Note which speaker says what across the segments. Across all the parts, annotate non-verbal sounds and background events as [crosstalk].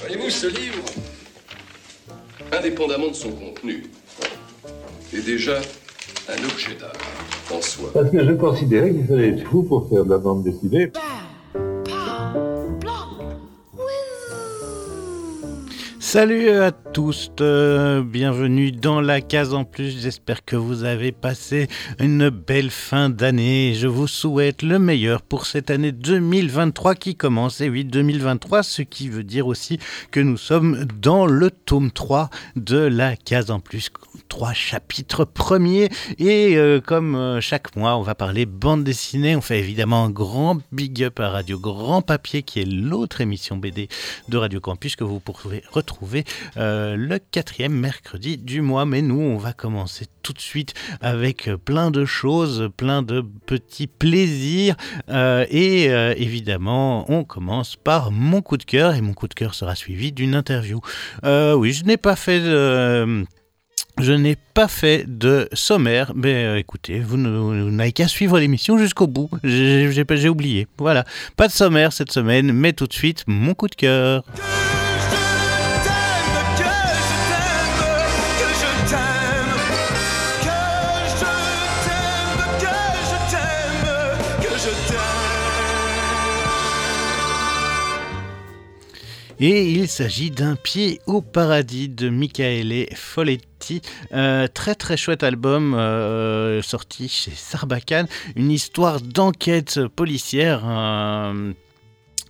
Speaker 1: Voyez-vous, ce livre, indépendamment de son contenu, est déjà un objet d'art en soi.
Speaker 2: Parce que je considérais qu'il fallait être fou pour faire de la bande dessinée.
Speaker 3: Salut à tous, euh, bienvenue dans la case en plus. J'espère que vous avez passé une belle fin d'année. Je vous souhaite le meilleur pour cette année 2023 qui commence. Et oui, 2023, ce qui veut dire aussi que nous sommes dans le tome 3 de la case en plus. Trois chapitres premiers. Et euh, comme euh, chaque mois, on va parler bande dessinée. On fait évidemment un grand big up à Radio Grand Papier qui est l'autre émission BD de Radio Campus que vous pouvez retrouver euh, le quatrième mercredi du mois. Mais nous, on va commencer tout de suite avec plein de choses, plein de petits plaisirs. Euh, et euh, évidemment, on commence par mon coup de cœur. Et mon coup de cœur sera suivi d'une interview. oui, je n'ai pas fait de... Je n'ai pas fait de sommaire, mais écoutez, vous n'avez qu'à suivre l'émission jusqu'au bout. J'ai oublié. Voilà, pas de sommaire cette semaine, mais tout de suite, mon coup de cœur. Et il s'agit d'un pied au paradis de Michaele Folletti. Euh, très très chouette album euh, sorti chez Sarbacane. Une histoire d'enquête policière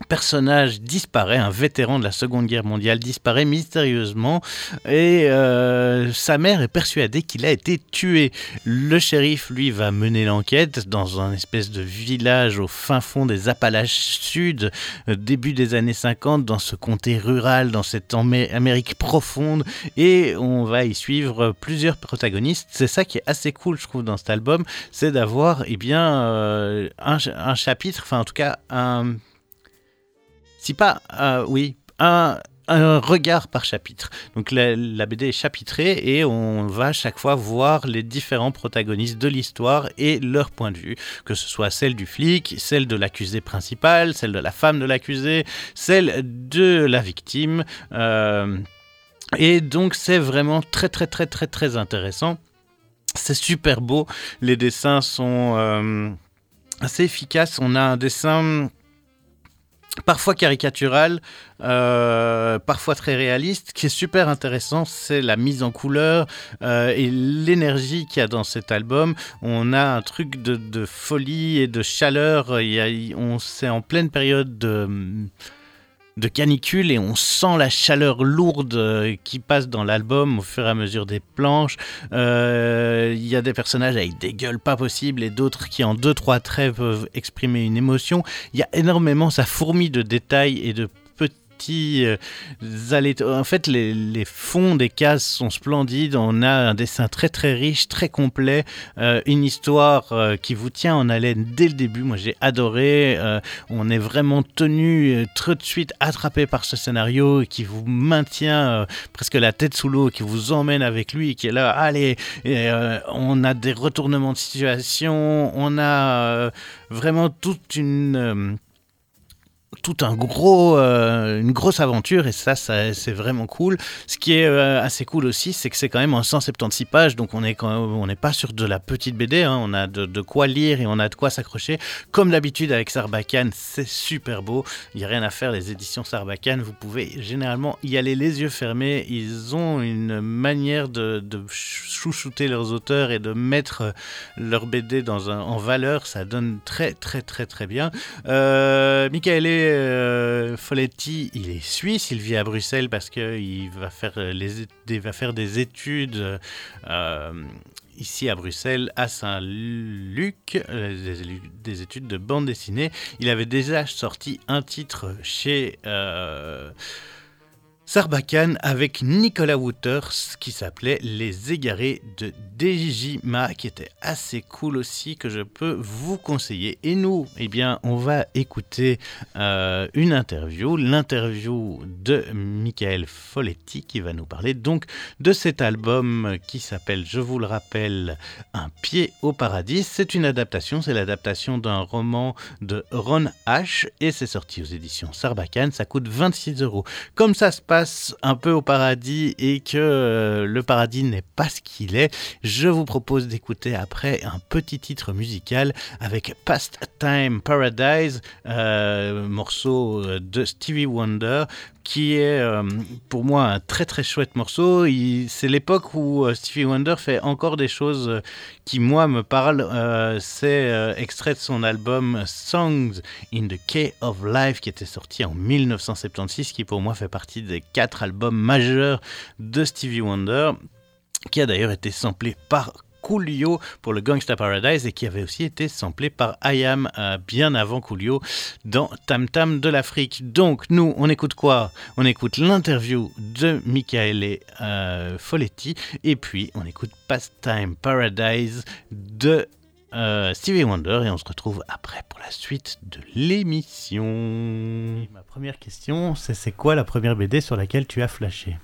Speaker 3: personnage disparaît, un vétéran de la Seconde Guerre mondiale disparaît mystérieusement et euh, sa mère est persuadée qu'il a été tué. Le shérif, lui, va mener l'enquête dans un espèce de village au fin fond des Appalaches Sud, euh, début des années 50, dans ce comté rural, dans cette Amérique profonde et on va y suivre plusieurs protagonistes. C'est ça qui est assez cool, je trouve, dans cet album, c'est d'avoir eh bien, euh, un, un chapitre, enfin en tout cas un si pas, euh, oui, un, regard par chapitre. Donc la, BD est chapitrée et on va chaque fois voir les différents protagonistes de l'histoire et leur point de vue, que ce soit celle du flic, celle de l'accusé principal, celle de la femme de l'accusé, celle de la victime. Euh, et donc c'est vraiment très très très très très intéressant. C'est super beau, les dessins sont euh, assez efficaces. On a un dessin parfois caricatural, euh, parfois très réaliste. Ce qui est super intéressant, c'est la mise en couleur euh, et l'énergie qu'il y a dans cet album. On a un truc de, folie et de chaleur. On c'est en pleine période de de canicule et on sent la chaleur lourde euh, qui passe dans l'album au fur et à mesure des planches. Euh, il y a des personnages avec des gueules pas possibles et d'autres qui en deux trois traits peuvent exprimer une émotion. Il y a énormément, ça fourmille de détails et de euh, en fait, les, fonds des cases sont splendides. On a un dessin très très riche, très complet, euh, une histoire euh, qui vous tient en haleine dès le début. Moi, j'ai adoré. on est vraiment tenu tout de suite attrapé par ce scénario qui vous maintient presque la tête sous l'eau, qui vous emmène avec lui, qui est là. Allez, on a des retournements de situation. On a vraiment toute une tout un gros, euh, une grosse aventure et ça, ça c'est vraiment cool. Ce qui est euh, assez cool aussi, c'est que c'est quand même en 176 pages, donc on est quand on n'est pas sur de la petite BD, hein. on a de, quoi lire et on a de quoi s'accrocher. Comme d'habitude avec Sarbacane, c'est super beau. Il n'y a rien à faire, les éditions Sarbacane, vous pouvez généralement y aller les yeux fermés. Ils ont une manière de, chouchouter leurs auteurs et de mettre leur BD dans un, en valeur. Ça donne très très très très bien. Euh, Michael euh, Folletti, il est suisse, il vit à Bruxelles parce qu'il va faire, euh, les, va faire des études euh, ici à Bruxelles, à Saint-Luc, des, études de bande dessinée. Il avait déjà sorti un titre chez... Sarbacane avec Nicolas Wouters qui s'appelait Les Égarés de Dejima qui était assez cool aussi que je peux vous conseiller. Et nous, eh bien, on va écouter euh, une interview, l'interview de Michael Folletti qui va nous parler donc de cet album qui s'appelle, je vous le rappelle, Un pied au paradis. C'est une adaptation, c'est l'adaptation d'un roman de Ron H et c'est sorti aux éditions Sarbacane. Ça coûte 26 euros. Comme ça se passe un peu au paradis et que euh, le paradis n'est pas ce qu'il est, je vous propose d'écouter après un petit titre musical avec Past Time Paradise, euh, morceau de Stevie Wonder, qui est euh, pour moi un très très chouette morceau. C'est l'époque où euh, Stevie Wonder fait encore des choses euh, qui moi me parlent. C'est extrait de son album Songs in the Key of Life qui était sorti en 1976, qui pour moi fait partie des quatre albums majeurs de Stevie Wonder qui a d'ailleurs été samplé par Coolio pour le Gangsta Paradise et qui avait aussi été samplé par IAM euh, bien avant Coolio dans Tam Tam de l'Afrique. Donc nous, on écoute quoi? On écoute l'interview de Michaele euh, Folletti et puis on écoute Pastime Paradise de euh, Stevie Wonder et on se retrouve après pour la suite de l'émission. Ma première question, c'est c'est quoi la première BD sur laquelle tu as flashé?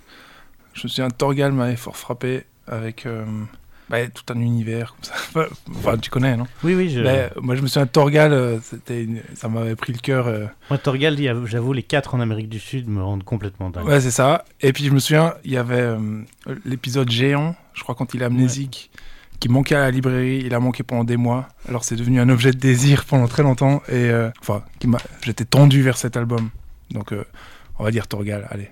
Speaker 4: Je me souviens, Torgal m'avait fort frappé avec bah, tout un univers comme ça. [laughs] enfin, tu connais, non?
Speaker 3: Oui, oui. Je...
Speaker 4: Bah, moi, je me souviens, Torgal, euh, ça m'avait pris le cœur. Euh.
Speaker 3: Moi, Torgal, j'avoue, les quatre en Amérique du Sud me rendent complètement dingue.
Speaker 4: Ouais, c'est ça. Et puis, je me souviens, il y avait euh, l'épisode géant, je crois, quand il est amnésique, qui manquait à la librairie. Il a manqué pendant des mois. Alors, c'est devenu un objet de désir pendant très longtemps. Et enfin, j'étais tendu vers cet album. Donc, on va dire Torgal, allez.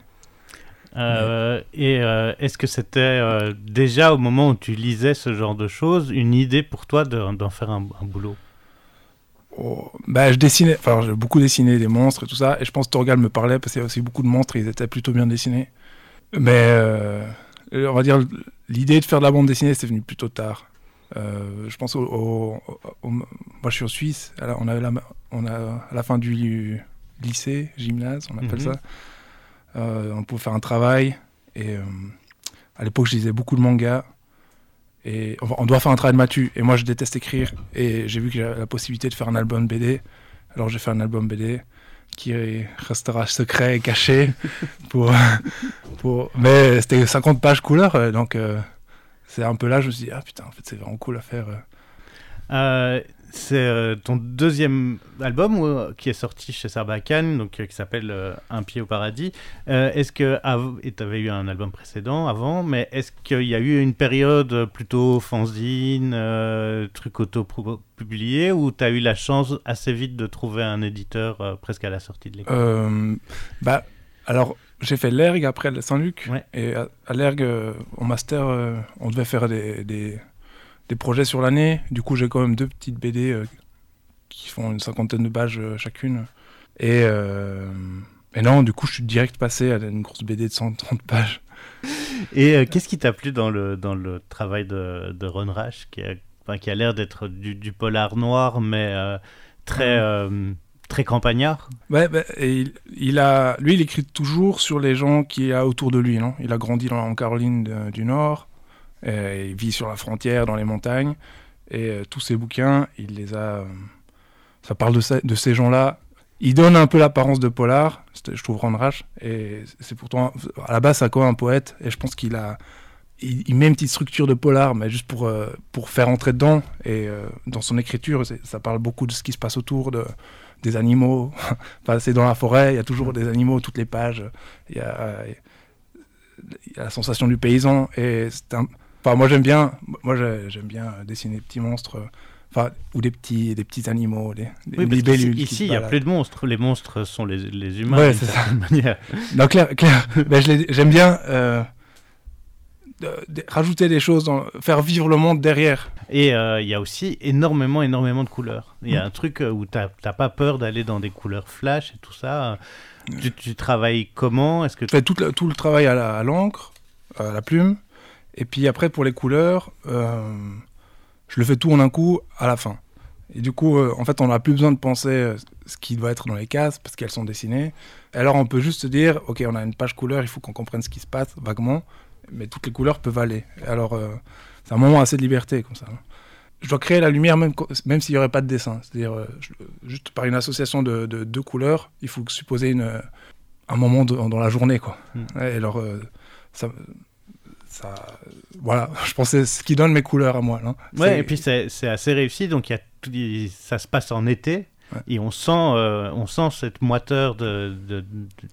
Speaker 3: Euh, et euh, est-ce que c'était euh, déjà au moment où tu lisais ce genre de choses une idée pour toi d'en faire un, boulot?
Speaker 4: Oh, bah, je dessinais, enfin j'ai beaucoup dessiné des monstres et tout ça, et je pense que Torgal me parlait parce qu'il y a aussi beaucoup de monstres, et ils étaient plutôt bien dessinés. Mais on va dire l'idée de faire de la bande dessinée, c'est venu plutôt tard. je pense au, moi je suis en Suisse, on a, la, on a à la fin du lycée, gymnase, on appelle mhm. ça on pouvait faire un travail. Et euh, à l'époque, je lisais beaucoup de mangas. Et on doit faire un travail de matu. Et moi, je déteste écrire. Et j'ai vu que j'avais la possibilité de faire un album BD. Alors, j'ai fait un album BD qui restera secret et caché. [laughs] pour, pour... Mais c'était 50 pages couleur. Euh, donc, c'est un peu là, je me suis dit, ah putain, en fait, c'est vraiment cool à faire.
Speaker 3: C'est euh, ton deuxième album euh, qui est sorti chez Sarbacane, donc euh, qui s'appelle Un pied au paradis. est-ce que tu avais eu un album précédent avant, mais est-ce qu'il y a eu une période plutôt fanzine, truc auto-publié, ou tu as eu la chance assez vite de trouver un éditeur presque à la sortie de l'école?
Speaker 4: Bah, alors j'ai fait l'ERG après Saint-Luc, et à, l'ERG, en master, on devait faire des des projets sur l'année. Du coup, j'ai quand même deux petites BD euh, qui font une cinquantaine de pages euh, chacune. Et, euh, et, non, du coup, je suis direct passé à une grosse BD de 130 [laughs] pages.
Speaker 3: Et qu'est-ce qui t'a plu dans le, dans le travail de, de Ron Rash, qui a, qui a l'air d'être du, polar noir, mais très, très campagnard?
Speaker 4: Ouais, bah, et il, a, lui, il écrit toujours sur les gens qui a autour de lui. Non? Il a grandi dans, en Caroline du Nord. Euh, il vit sur la frontière, dans les montagnes. Et euh, tous ces bouquins, il les a. Euh, ça parle de, ces gens-là. Il donne un peu l'apparence de polar, je trouve Ron Rash. Et c'est pourtant. À la base, c'est quoi un poète? Et je pense qu'il a. Il, met une petite structure de polar, mais juste pour, pour faire entrer dedans. Et dans son écriture, ça parle beaucoup de ce qui se passe autour, de, des animaux. [laughs] c'est dans la forêt, il y a toujours des animaux, toutes les pages. Il y a, il y a la sensation du paysan. Et c'est un, Enfin, moi j'aime bien, moi j'aime bien dessiner des petits monstres, enfin ou des petits, des petits animaux, des,
Speaker 3: des libellules. Ici, il n'y a plus de monstres. Les monstres sont les, les humains. Ouais, c'est ça.
Speaker 4: Manière. [laughs] Non, clair, clair. Ben, j'aime bien. Euh, rajouter des choses, dans, faire vivre le monde derrière.
Speaker 3: Et euh, il y a aussi énormément, énormément de couleurs. Il y a mm. un truc euh, où tu n'as pas peur d'aller dans des couleurs flash et tout ça. Tu, travailles comment? Est-ce que
Speaker 4: tu... fais tout le, tout le travail à l'encre, à la plume. Et puis après, pour les couleurs, euh, je le fais tout en un coup à la fin. Et du coup, euh, en fait, on n'a plus besoin de penser euh, ce qui doit être dans les cases parce qu'elles sont dessinées. Et alors, on peut juste se dire, ok, on a une page couleur, il faut qu'on comprenne ce qui se passe vaguement, mais toutes les couleurs peuvent aller. Alors, euh, c'est un moment assez de liberté comme ça. hein. Je dois créer la lumière même, même s'il n'y aurait pas de dessin. C'est-à-dire, euh, juste par une association de, de deux couleurs, il faut supposer une, un moment de- dans la journée. Quoi.
Speaker 3: Mm.
Speaker 4: Ouais, et alors, ça, ça, voilà, [laughs] je pensais ce qui donne mes couleurs à moi. là.
Speaker 3: Ouais,
Speaker 4: C'est-
Speaker 3: et puis c'est c'est assez réussi, donc il y a tout- ça se passe en été.
Speaker 4: Ouais.
Speaker 3: Et on sent, euh, on sent cette moiteur de, de, de-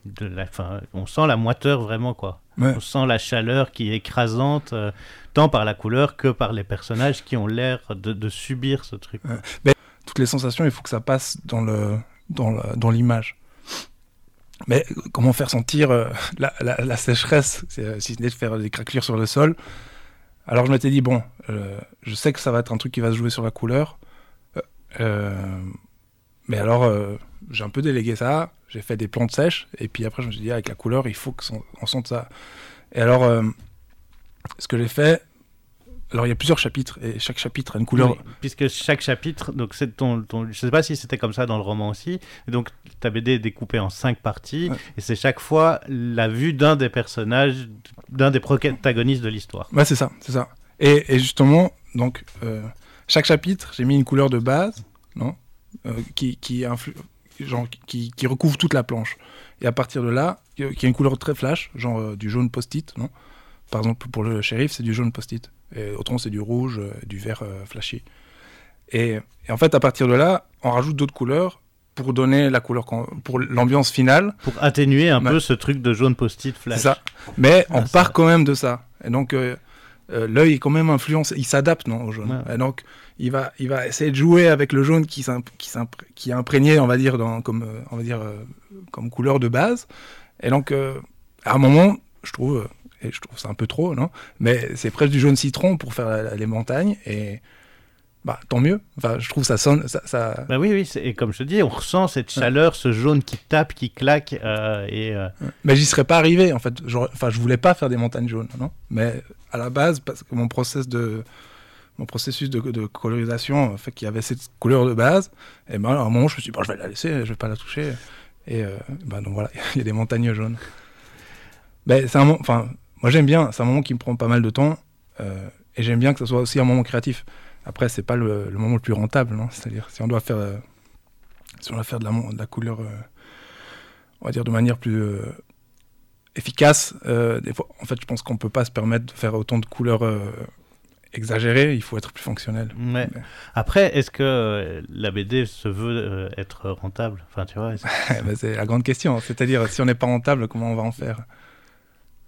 Speaker 3: de la, enfin, on sent la moiteur vraiment quoi.
Speaker 4: Ouais.
Speaker 3: On sent la chaleur qui est écrasante, euh, tant par la couleur que par les personnages qui ont l'air de, subir ce truc.
Speaker 4: toutes les sensations, il faut que ça passe dans le dans l'image. Mais comment faire sentir euh, la, la- la sécheresse, euh, si ce n'est de faire des craquelures sur le sol? Alors je m'étais dit bon, euh, je sais que ça va être un truc qui va se jouer sur la couleur, Euh, euh, mais alors euh, j'ai un peu délégué ça. J'ai fait des plantes sèches et puis après je me suis dit avec la couleur il faut qu'on sente ça. Et alors ce que j'ai fait, alors il y a plusieurs chapitres et chaque chapitre a une couleur.
Speaker 3: Oui, puisque chaque chapitre, donc c'est ton, ton, je sais pas si c'était comme ça dans le roman aussi, donc ta BD est découpée en cinq parties,
Speaker 4: Ouais.
Speaker 3: et c'est chaque fois la vue d'un des personnages, d'un des protagonistes de l'histoire.
Speaker 4: Ouais, c'est ça, c'est ça. Et, et justement, donc, euh, chaque chapitre, j'ai mis une couleur de base, non Euh, qui, qui, influ- genre, qui, qui recouvre toute la planche. Et à partir de là, qui a une couleur très flash, genre euh, du jaune post-it, non Par exemple, pour le shérif, c'est du jaune post-it. Et autrement, c'est du rouge, euh, du vert euh, flashy. Et, et en fait, à partir de là, on rajoute d'autres couleurs pour donner la couleur, pour l'ambiance finale.
Speaker 3: Pour atténuer un peu ce truc de jaune post-it flash.
Speaker 4: Ça. Mais on
Speaker 3: Ah, ça-
Speaker 4: part quand même de ça. Et donc, euh, euh, l'œil est quand même influencé. Il s'adapte non, au jaune.
Speaker 3: Ouais.
Speaker 4: Et donc, il va, il va essayer de jouer avec le jaune qui, qui, qui est imprégné, on va dire, dans, comme, on va dire, euh, comme couleur de base. Et donc, à un moment, je trouve, et je trouve ça un peu trop, non? Mais c'est presque du jaune citron pour faire la- la- les montagnes. Et bah, tant mieux. Enfin, je trouve ça sonne. Ça, ça-
Speaker 3: Bah oui, oui, et comme je te dis, on ressent cette chaleur, ce jaune qui tape, qui claque, euh, et euh,
Speaker 4: Mais j'y serais pas arrivé en fait. Enfin, je voulais pas faire des montagnes jaunes, non? Mais à la base, parce que mon process de mon processus de, de colorisation fait qu'il y avait cette couleur de base. Et ben à un moment, je me suis dit, bon, je vais la laisser, je vais pas la toucher. Et euh, ben donc voilà, [laughs] il y a des montagnes jaunes. Mais c'est un moment, enfin, moi j'aime bien. C'est un moment qui me prend pas mal de temps, euh, et j'aime bien que ce soit aussi un moment créatif. Après, c'est pas le, le moment le plus rentable, non. C'est-à-dire, si on doit faire, euh, si on doit faire de la, mon- de la couleur, euh, on va dire de manière plus efficace. des fois, en fait, je pense qu'on peut pas se permettre de faire autant de couleurs exagérées. Il faut être plus fonctionnel.
Speaker 3: ouais.
Speaker 4: Mais-
Speaker 3: Après, est-ce que la BD se veut euh, être rentable? Enfin, tu vois, est-ce que- [laughs]
Speaker 4: Eh ben, c'est la grande question. C'est-à-dire, si on n'est pas rentable, comment on va en faire?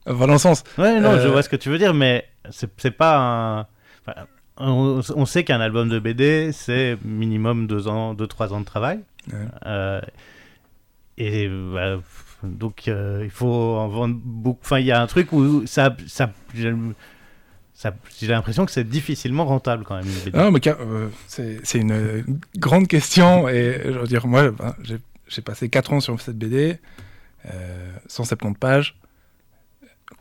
Speaker 4: Enfin, dans le sens.
Speaker 3: Ouais, non, je
Speaker 4: Euh,
Speaker 3: vois ce que tu veux dire, mais c'est pas un. enfin, on, on sait qu'un album de BD, c'est minimum deux ans, deux, trois ans de travail.
Speaker 4: Ouais.
Speaker 3: Euh, et bah, donc, euh, il faut en vendre beaucoup. Enfin, il y a un truc où ça. ça, j'ai l'impression que c'est difficilement rentable quand même.
Speaker 4: Non, mais euh, c'est une, euh, grande question. Et je veux dire, moi, ben, j'ai j'ai passé 4 ans sur cette BD, euh, 170 pages,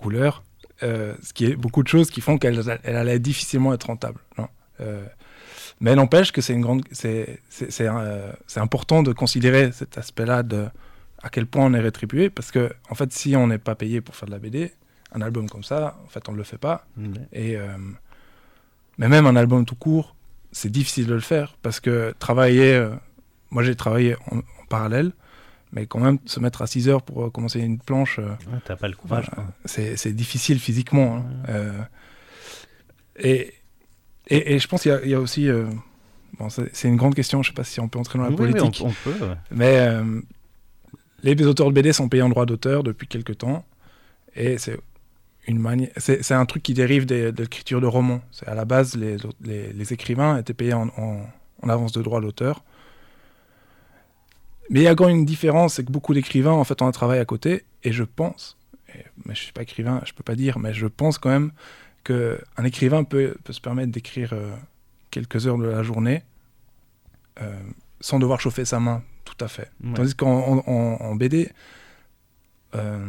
Speaker 4: couleurs, euh, ce qui est beaucoup de choses qui font qu'elle elle allait difficilement être rentable. Non. Euh, mais n'empêche que c'est une grande, c'est euh, c'est important de considérer cet aspect-là de à quel point on est rétribué, parce que en fait, si on n'est pas payé pour faire de la BD, un album comme ça, en fait, on ne le fait pas.
Speaker 3: Ouais.
Speaker 4: Et, euh, mais même un album tout court, c'est difficile de le faire parce que travailler, moi j'ai travaillé en, en parallèle, mais quand même se mettre à 6 heures pour euh, commencer une planche, euh,
Speaker 3: T'as pas le courage.
Speaker 4: voilà,
Speaker 3: quoi.
Speaker 4: c'est difficile physiquement. hein. Euh, et, et, et je pense qu'il y a- il y, a aussi, bon, c'est une grande question, je sais pas si on peut entrer dans la
Speaker 3: Oui, oui,
Speaker 4: politique.
Speaker 3: on, on peut. ouais.
Speaker 4: Mais euh, les auteurs de BD sont payés en droit d'auteur depuis quelques temps. Et c'est une c'est un truc qui dérive des- de l'écriture de romans. À la base, les, les, les écrivains étaient payés en, en- en avance de droit d'auteur. Mais il y a quand même une différence, c'est que beaucoup d'écrivains, en fait, ont un travail à côté. Et je pense, et- mais je suis pas écrivain, je peux pas dire, mais je pense quand même qu'un écrivain peut, peut se permettre d'écrire euh, quelques heures de la journée euh, sans devoir chauffer sa main, tout à fait.
Speaker 3: Ouais.
Speaker 4: Tandis qu'en en, en- en BD, euh,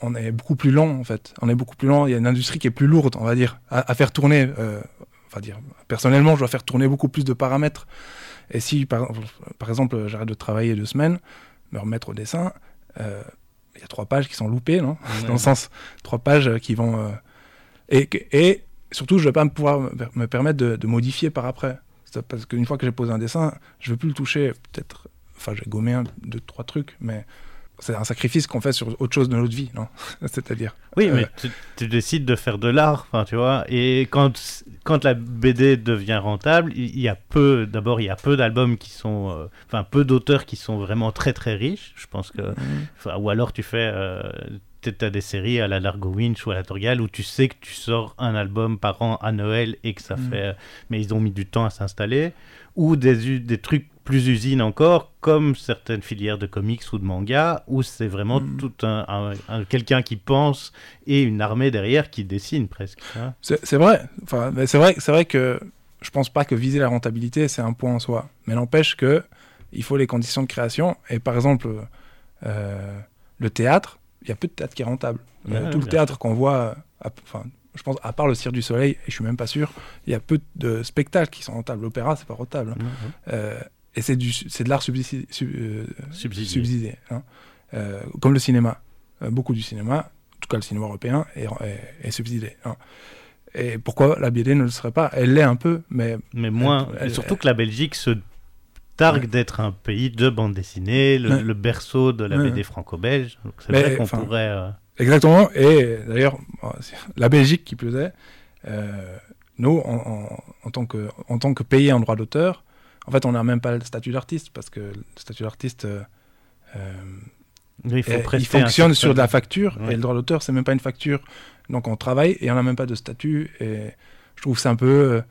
Speaker 4: on est beaucoup plus lent en fait. On est beaucoup plus lent. Il y a une industrie qui est plus lourde, on va dire, à, à faire tourner. enfin dire, personnellement, je dois faire tourner beaucoup plus de paramètres. Et si, par, par exemple, j'arrête de travailler deux semaines, me remettre au dessin, euh, il y a trois pages qui sont loupées, non Dans le sens, trois pages qui vont. euh, et, et surtout, je ne vais pas me pouvoir me- me permettre de, de modifier par après. Parce qu'une fois que j'ai posé un dessin, je ne veux plus le toucher. Peut-être. Enfin, j'ai gommé un, deux, trois trucs, mais c'est un sacrifice qu'on fait sur autre chose de notre vie, non [laughs] C'est-à-dire.
Speaker 3: Oui,
Speaker 4: Euh,
Speaker 3: mais tu, tu décides de faire de l'art, enfin, tu vois. Et quand, quand la BD devient rentable, il y a peu, d'abord, il y a peu d'albums qui sont, euh, enfin, peu d'auteurs qui sont vraiment très très riches. Je pense que, enfin, ou alors tu fais, euh, tu as des séries à la Largo Winch ou à la Torgal où tu sais que tu sors un album par an à Noël et que ça
Speaker 4: Mhm.
Speaker 3: fait, mais ils ont mis du temps à s'installer. Ou des, des trucs plus usines encore, comme certaines filières de comics ou de manga, où c'est vraiment
Speaker 4: Mhm.
Speaker 3: tout un, un- un- quelqu'un qui pense et une armée derrière qui dessine presque. hein.
Speaker 4: C'est vrai. Enfin, c'est vrai, c'est vrai que je pense pas que viser la rentabilité c'est un point en soi. Mais n'empêche que il faut les conditions de création. Et par exemple, euh, le théâtre, il y a peu de théâtre qui est rentable. Euh,
Speaker 3: Ouais,
Speaker 4: tout le théâtre qu'on voit, à- enfin, je pense à part le Cirque du Soleil, et je suis même pas sûr, il y a peu de spectacles qui sont rentables. L'opéra, c'est pas rentable.
Speaker 3: Mhm.
Speaker 4: Euh, et c'est du, c'est de l'art subsidi- sub- euh,
Speaker 3: Subsidié.
Speaker 4: subsidié, hein. Euh, comme le cinéma. Euh, beaucoup du cinéma, en tout cas le cinéma européen, est, est- est subsidié. hein. Et pourquoi la BD ne le serait pas? Elle l'est un peu, mais
Speaker 3: Mais moins.
Speaker 4: Elle-
Speaker 3: surtout que la Belgique se targue
Speaker 4: Ouais.
Speaker 3: d'être un pays de bande dessinée, le,
Speaker 4: Ouais.
Speaker 3: le berceau de la
Speaker 4: Ouais.
Speaker 3: BD franco-belge. Donc c'est vrai qu'on pourrait. euh,
Speaker 4: exactement. Et d'ailleurs, la Belgique qui plus est, euh, nous, en, en- en tant que, en tant que pays en droit d'auteur, en fait, on n'a même pas le statut d'artiste, parce que le statut d'artiste, euh, euh,
Speaker 3: il faut
Speaker 4: fonctionne sur de la facture
Speaker 3: Ouais.
Speaker 4: et le droit d'auteur c'est même pas une facture donc on travaille et on n'a même pas de statut et je trouve c'est un peu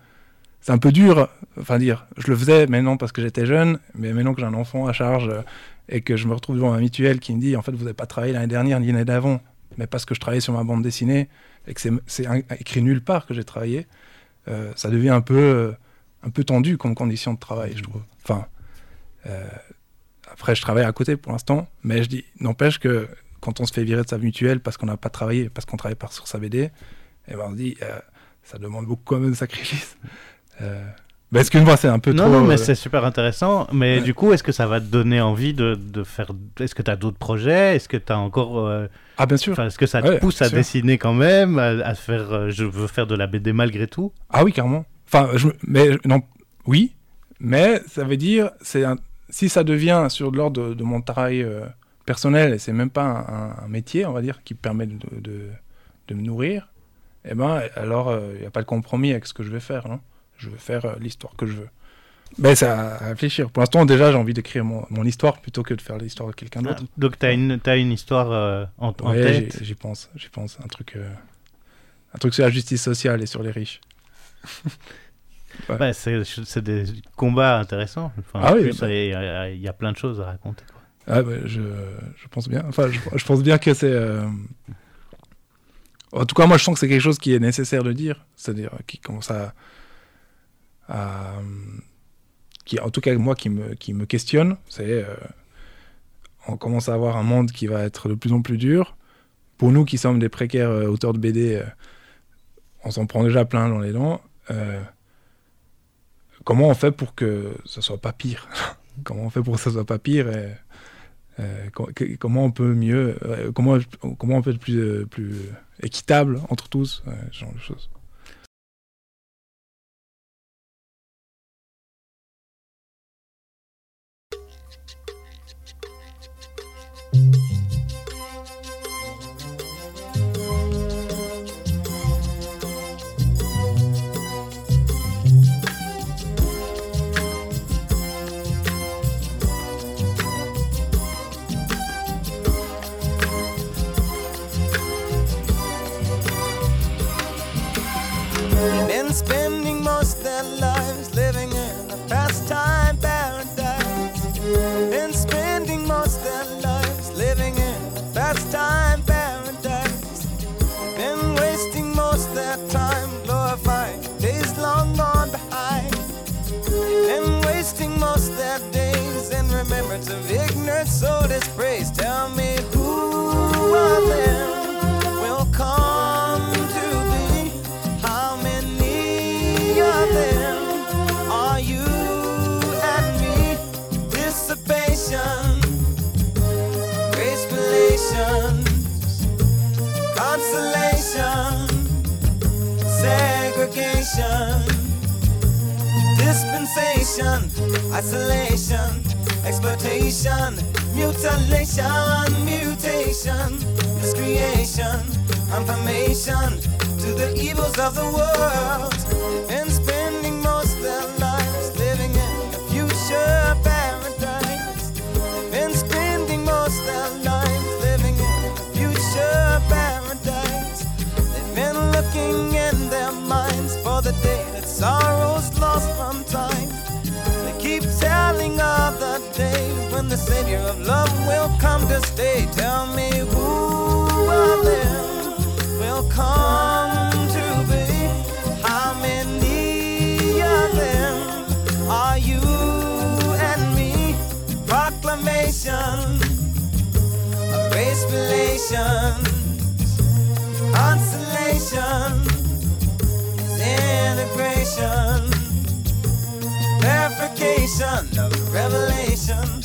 Speaker 4: c'est un peu dur enfin dire je le faisais maintenant parce que j'étais jeune mais maintenant que j'ai un enfant à charge euh, et que je me retrouve devant un mutuel qui me dit en fait vous n'avez pas travaillé l'année dernière ni l'année d'avant mais parce que je travaillais sur ma bande dessinée et que c'est écrit nulle part que j'ai travaillé euh, ça devient un peu euh, un peu tendu comme condition de travail je trouve enfin euh, après, je travaille à côté pour l'instant, mais je dis, n'empêche que quand on se fait virer de sa mutuelle parce qu'on n'a pas travaillé, parce qu'on travaille pas sur sa BD, et ben on se dit, euh, ça demande beaucoup quand même de sacrifices. [laughs] Euh, qu'une fois, c'est un peu
Speaker 3: Non,
Speaker 4: trop.
Speaker 3: non, mais
Speaker 4: euh,
Speaker 3: c'est super intéressant. Mais
Speaker 4: ouais.
Speaker 3: du coup, est-ce que ça va te donner envie de, de faire. Est-ce que tu as d'autres projets? Est-ce que tu as encore. euh,
Speaker 4: Ah, bien sûr.
Speaker 3: Enfin, est-ce que ça te
Speaker 4: Ouais,
Speaker 3: pousse à
Speaker 4: sûr.
Speaker 3: dessiner quand même à, à faire. euh, je veux faire de la BD malgré tout?
Speaker 4: Ah oui, carrément. Enfin, je, mais non, oui, mais ça veut dire, c'est si ça devient sur de l'ordre de, de mon travail euh, personnel, et c'est même pas un, métier, on va dire, qui me permet de, de, de me nourrir, eh ben, alors il n'y a pas de compromis avec ce que je vais faire, non Je vais faire euh, l'histoire que je veux. Ben, c'est à réfléchir. Pour l'instant, déjà, j'ai envie d'écrire mon, mon histoire plutôt que de faire l'histoire de quelqu'un d'autre.
Speaker 3: Ah, Donc, tu as une, une histoire euh, en, en
Speaker 4: Ouais,
Speaker 3: tête?
Speaker 4: j'y- j'y pense, j'y pense. Un truc, euh, un truc sur la justice sociale et sur les riches.
Speaker 3: Ouais, c'est c'est des combats intéressants. Enfin,
Speaker 4: Ah
Speaker 3: en
Speaker 4: oui,
Speaker 3: plus,
Speaker 4: bah.
Speaker 3: il y, a- il y a plein de choses à raconter. quoi.
Speaker 4: Ah bah, je, je pense bien. Enfin, je, je pense bien que c'est. euh, En tout cas, moi, je sens que c'est quelque chose qui est nécessaire de dire. C'est-à-dire qui commence à. à, Qui, en tout cas, moi, qui me, qui me questionne. C'est. euh, On commence à avoir un monde qui va être de plus en plus dur. Pour nous qui sommes des précaires euh, auteurs de BD, euh, on s'en prend déjà plein dans les dents. Euh, Comment on fait pour que ça soit pas pire [laughs] Comment on fait pour que ça soit pas pire et, euh, comment on peut mieux, euh, comment, comment on peut être plus, plus équitable entre tous, ce genre de choses.
Speaker 5: remembrance of ignorance, soul disgrace. Tell me who of them will come to be? How many of them are you and me? Dissipation, grace relations, consolation, segregation dispensation, isolation exploitation, mutilation, mutation, miscreation, confirmation to the evils of the world. Savior of love will come to stay. Tell me who of them will come to be? How many of them are you and me? Proclamation of race relations, consolation integration, verification of revelation,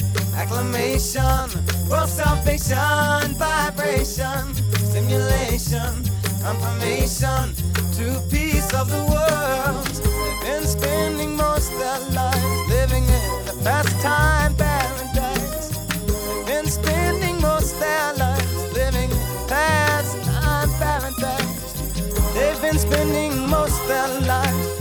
Speaker 5: acclamation, world salvation, vibration, stimulation, confirmation to peace of the world. They've been spending most their lives living in a pastime paradise. They've been spending most their lives living in pastime paradise. They've been spending most their lives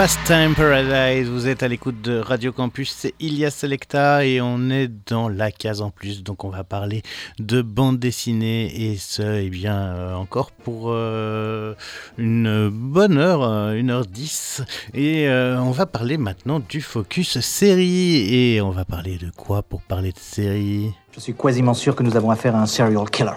Speaker 5: Pastime Paradise,
Speaker 3: vous êtes à l'écoute de Radio Campus, c'est Ilias Selecta et on est dans la case en plus, donc on va parler de bande dessinée et ce, eh bien, euh, encore pour euh, une bonne heure, euh, une heure dix, et euh, on va parler maintenant du focus série. Et on va parler de quoi pour parler de série?
Speaker 6: Je suis quasiment sûr que nous avons affaire à un serial killer.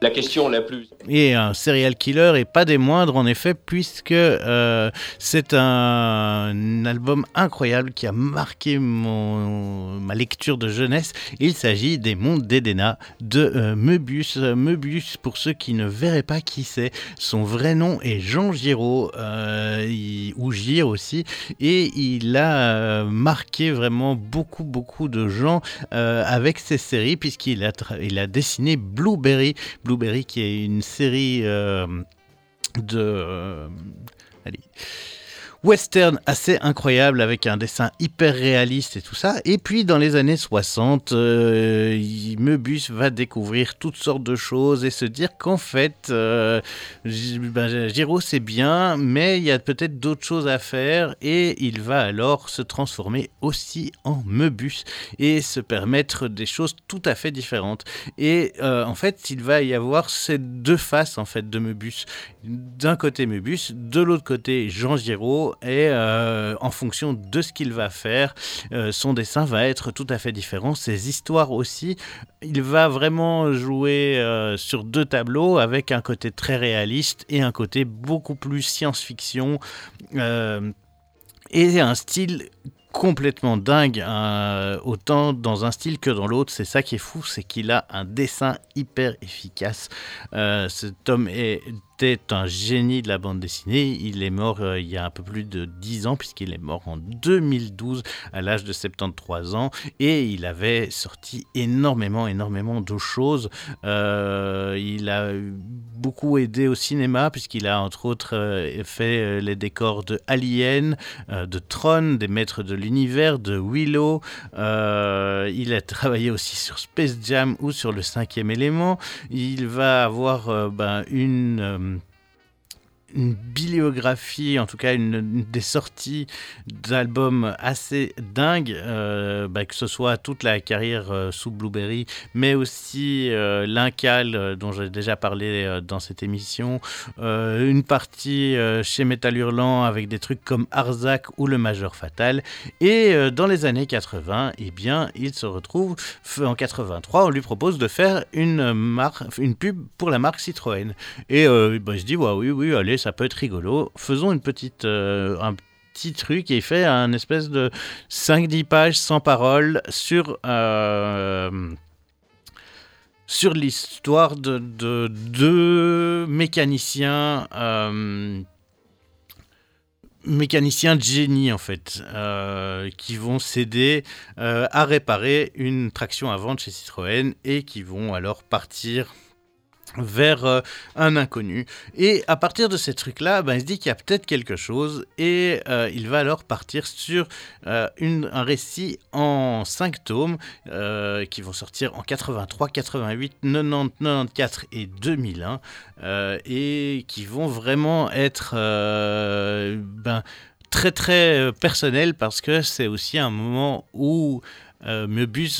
Speaker 1: La question la plus
Speaker 3: et un serial killer et pas des moindres en effet puisque euh, c'est un, album incroyable qui a marqué mon, ma lecture de jeunesse. Il s'agit des Mondes d'Edena de euh, Möbius. Möbius, pour ceux qui ne verraient pas qui c'est, son vrai nom est Jean Giraud euh, ou Gire aussi et il a euh, marqué vraiment beaucoup beaucoup de gens euh, avec ses séries puisqu'il a, il a dessiné Blueberry Blueberry, qui est une série euh, de. euh, allez, western assez incroyable avec un dessin hyper réaliste et tout ça. Et puis dans les années 60, euh, Möbius va découvrir toutes sortes de choses et se dire qu'en fait, euh, ben, Giro c'est bien, mais il y a peut-être d'autres choses à faire et il va alors se transformer aussi en Möbius et se permettre des choses tout à fait différentes. Et euh, en fait, il va y avoir ces deux faces en fait de Möbius. D'un côté Möbius, de l'autre côté Jean Giraud, et euh, en fonction de ce qu'il va faire, euh, son dessin va être tout à fait différent. Ses histoires aussi, il va vraiment jouer euh, sur deux tableaux avec un côté très réaliste et un côté beaucoup plus science-fiction. et un style complètement dingue, autant dans un style que dans l'autre. C'est ça qui est fou, c'est qu'il a un dessin hyper efficace. Cet homme est- était un génie de la bande dessinée. Il est mort euh, il y a un peu plus de 10 ans, puisqu'il est mort en 2012 à l'âge de 73 ans. Et il avait sorti énormément, énormément de choses. Euh, il a beaucoup aidé au cinéma, puisqu'il a entre autres euh, fait les décors de Alien, de Tron, des Maîtres de l'Univers, de Willow. Il a travaillé aussi sur Space Jam ou sur le cinquième élément. Il va avoir ben, une... une bibliographie, en tout cas une, des sorties d'albums assez dingues, euh, bah, que ce soit toute la carrière euh, sous Blueberry, mais aussi euh, l'Incal dont j'ai déjà parlé dans cette émission, une partie chez Metal Hurlant avec des trucs comme Arzak ou Le Majeur Fatal, et dans les années 80, eh bien, il se retrouve en 83, on lui propose de faire une, une pub pour la marque Citroën. Et bah, se dit, ouais, oui, oui, allez, ça peut être rigolo. Faisons une petite, euh, un petit truc et fait un espèce de 5-10 pages sans parole sur, euh, sur l'histoire de deux mécaniciens. Euh, mécaniciens de génie en fait, qui vont s'aider à réparer une traction à vendre chez Citroën et qui vont alors partir vers euh, un inconnu. Et à partir de ces trucs-là, ben, il se dit qu'il y a peut-être quelque chose et euh, il va alors partir sur euh, un récit en cinq tomes qui vont sortir en 83, 88, 90, 94 et 2001 et qui vont vraiment être ben, très très personnels parce que c'est aussi un moment où euh,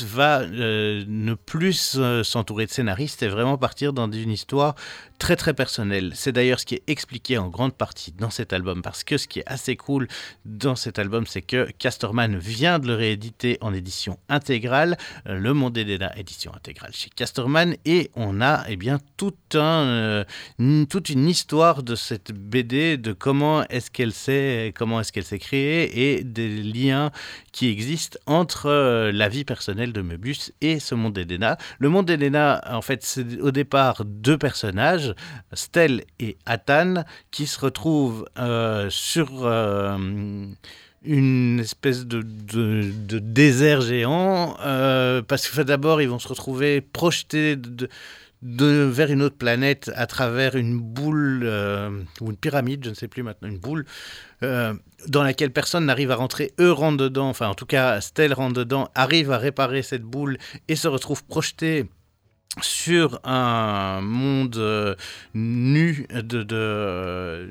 Speaker 3: va euh, ne plus euh, s'entourer de scénaristes et vraiment partir dans une histoire très très personnelle. C'est d'ailleurs ce qui est expliqué en grande partie dans cet album parce que ce qui est assez cool dans cet album, c'est que Casterman vient de le rééditer en édition intégrale, Le Monde d'Eda édition intégrale chez Casterman et on a eh bien tout toute une histoire de cette BD, de comment est-ce qu'elle s'est comment est-ce qu'elle s'est créée et des liens qui existent entre la vie personnelle de Möbius et ce monde d'Elena. Le monde d'Elena, en fait, c'est au départ deux personnages, Stel et Athan, qui se retrouvent euh, sur euh, une espèce de, désert géant, euh, parce que d'abord, ils vont se retrouver projetés de, vers une autre planète à travers une boule ou une pyramide, je ne sais plus maintenant, une boule dans laquelle personne n'arrive à rentrer. Eux rentrent dedans, enfin en tout cas Stell rentre dedans, arrive à réparer cette boule et se retrouve projeté sur un monde euh, nu de,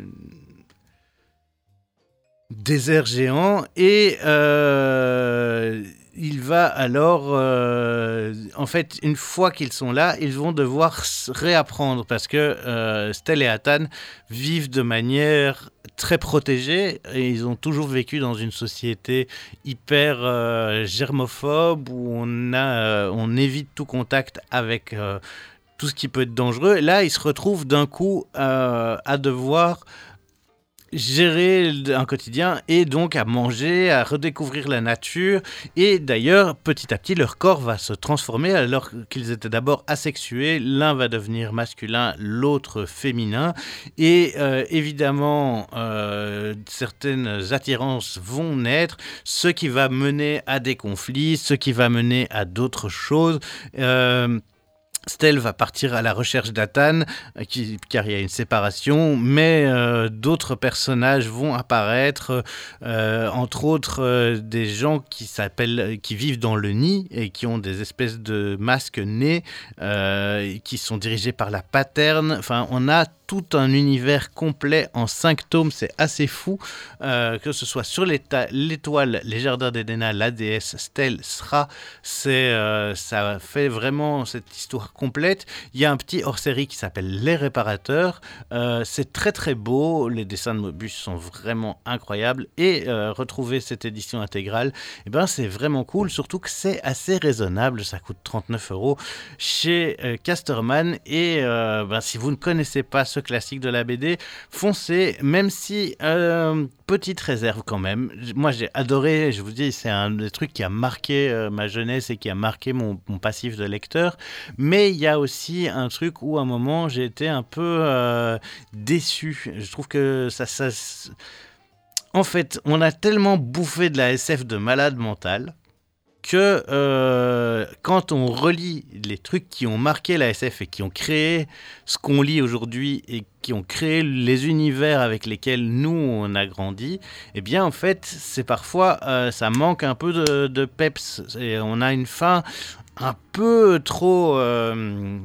Speaker 3: désert géant et euh, il va alors, euh, en fait, une fois qu'ils sont là, ils vont devoir réapprendre parce que euh, et Athan vivent de manière très protégée et ils ont toujours vécu dans une société hyper euh, germophobe où a, on évite tout contact avec tout ce qui peut être dangereux. là, ils se retrouvent d'un coup à devoir gérer un quotidien et donc à manger, à redécouvrir la nature. Et d'ailleurs, petit à petit, leur corps va se transformer alors qu'ils étaient d'abord asexués. L'un va devenir masculin, l'autre féminin. Et euh, évidemment, euh, certaines attirances vont naître, ce qui va mener à des conflits, ce qui va mener à d'autres choses. Euh, Stell va partir à la recherche d'Athan, euh, car il y a une séparation, mais euh, d'autres personnages vont apparaître, euh, entre autres des gens qui s'appellent, qui vivent dans le nid et qui ont des espèces de masques nés, qui sont dirigés par la paterne. Enfin, on a tout un univers complet en cinq tomes, c'est assez fou, euh, que ce soit sur l'étoile, les jardins d'Edena, la déesse Stell, Sra, c'est, euh, ça fait vraiment cette histoire complète. Il y a un petit hors-série qui s'appelle Les Réparateurs, euh, c'est très très beau, les dessins de Mobius sont vraiment incroyables, et retrouver cette édition intégrale, eh ben, c'est vraiment cool, surtout que c'est assez raisonnable, ça coûte 39 euros chez Casterman, et ben, si vous ne connaissez pas ce classique de la BD, foncez, même si euh, petite réserve quand même. Moi j'ai adoré, je vous dis, c'est un des trucs qui a marqué euh, ma jeunesse et qui a marqué mon, passif de lecteur. Mais il y a aussi un truc où à un moment j'ai été un peu euh, déçu. Je trouve que ça, ça... En fait, on a tellement bouffé de la SF de malade mental que euh, quand on relit les trucs qui ont marqué la SF et qui ont créé ce qu'on lit aujourd'hui et qui ont créé les univers avec lesquels nous on a grandi, eh bien en fait c'est parfois euh, ça manque un peu de, peps et on a une fin un peu trop euh,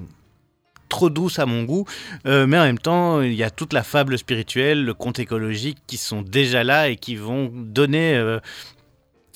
Speaker 3: trop douce à mon goût, mais en même temps, il y a toute la fable spirituelle, le conte écologique qui sont déjà là et qui vont donner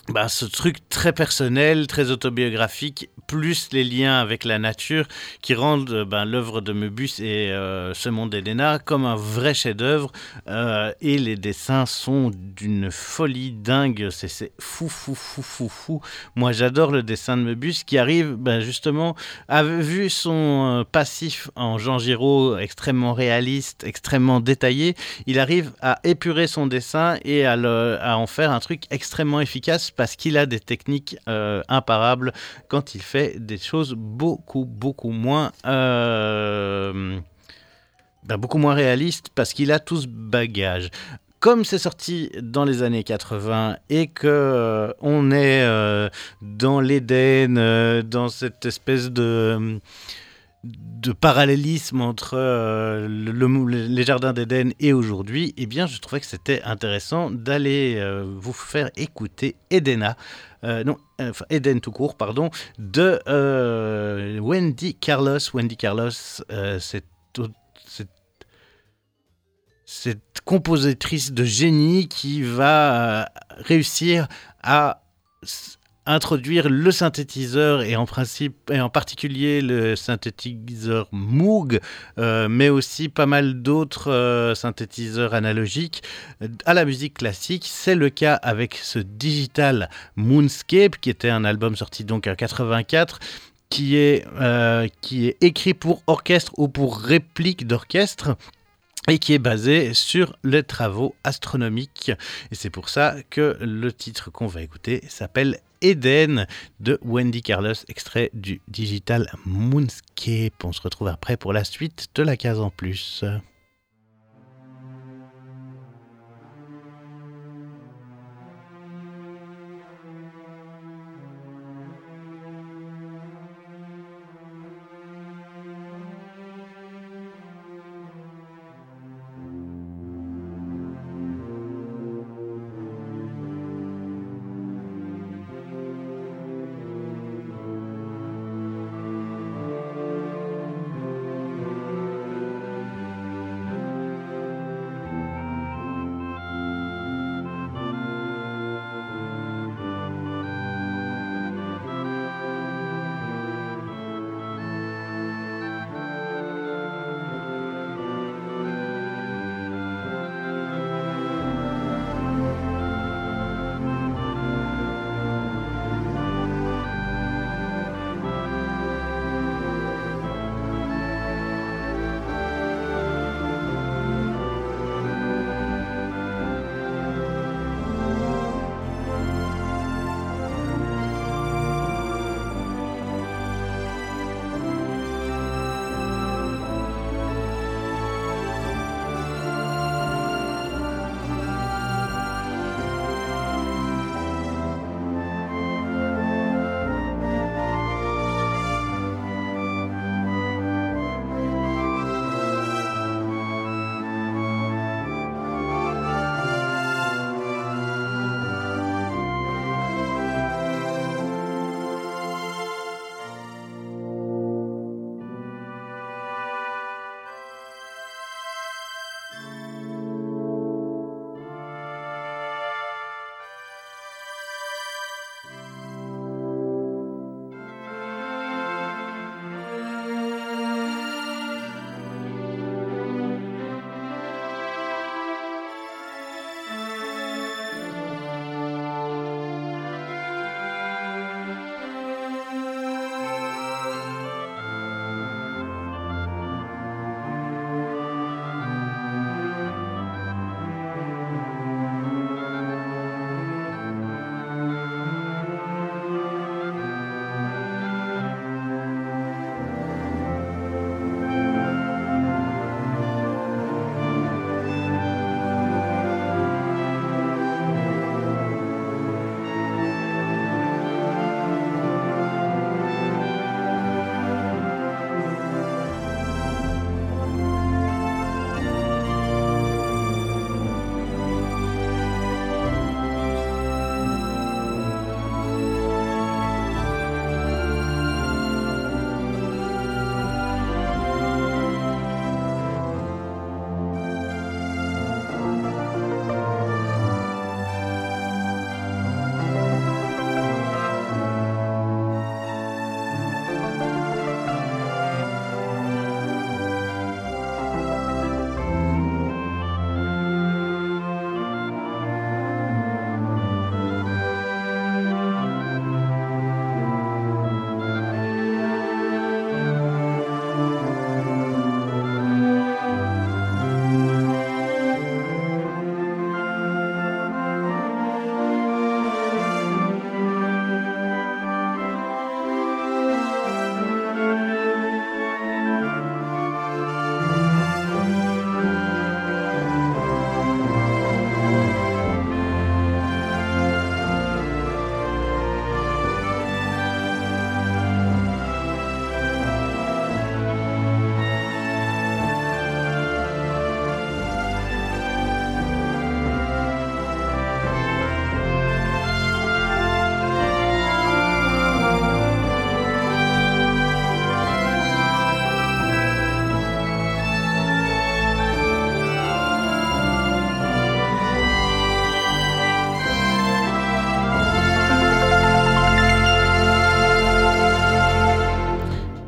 Speaker 3: bah, ce truc très personnel, très autobiographique, plus les liens avec la nature qui rendent euh, ben, l'œuvre de Möbius et euh, ce monde d'Elena comme un vrai chef-d'œuvre. Euh, et les dessins sont d'une folie dingue. C'est fou, fou, fou, fou, fou. Moi, j'adore le dessin de Möbius qui arrive ben, justement, a vu son passif en Jean Giraud extrêmement réaliste, extrêmement détaillé. Il arrive à épurer son dessin et à, à en faire un truc extrêmement efficace parce qu'il a des techniques imparables quand il fait des choses beaucoup, beaucoup moins... Euh, ben, beaucoup moins réalistes parce qu'il a tout ce bagage. Comme c'est sorti dans les années 80 et que euh, on est euh, dans l'Éden, dans cette espèce de de parallélisme entre le- le- les jardins d'Éden et aujourd'hui, eh bien, je trouvais que c'était intéressant d'aller vous faire écouter Edena, euh, non, euh, enfin Eden tout court, pardon, de euh, Wendy Carlos. Wendy Carlos, cette compositrice de génie qui va réussir à introduire le synthétiseur et en principe et en particulier le synthétiseur Moog, euh, mais aussi pas mal d'autres euh, synthétiseurs analogiques à la musique classique. C'est le cas avec ce Digital Moonscape qui était un album sorti donc en 84 qui est, euh, qui est écrit pour orchestre ou pour réplique d'orchestre et qui est basé sur les travaux astronomiques. Et c'est pour ça que le titre qu'on va écouter s'appelle Eden de Wendy Carlos, extrait du Digital Moonscape. On se retrouve après pour la suite de la case en plus.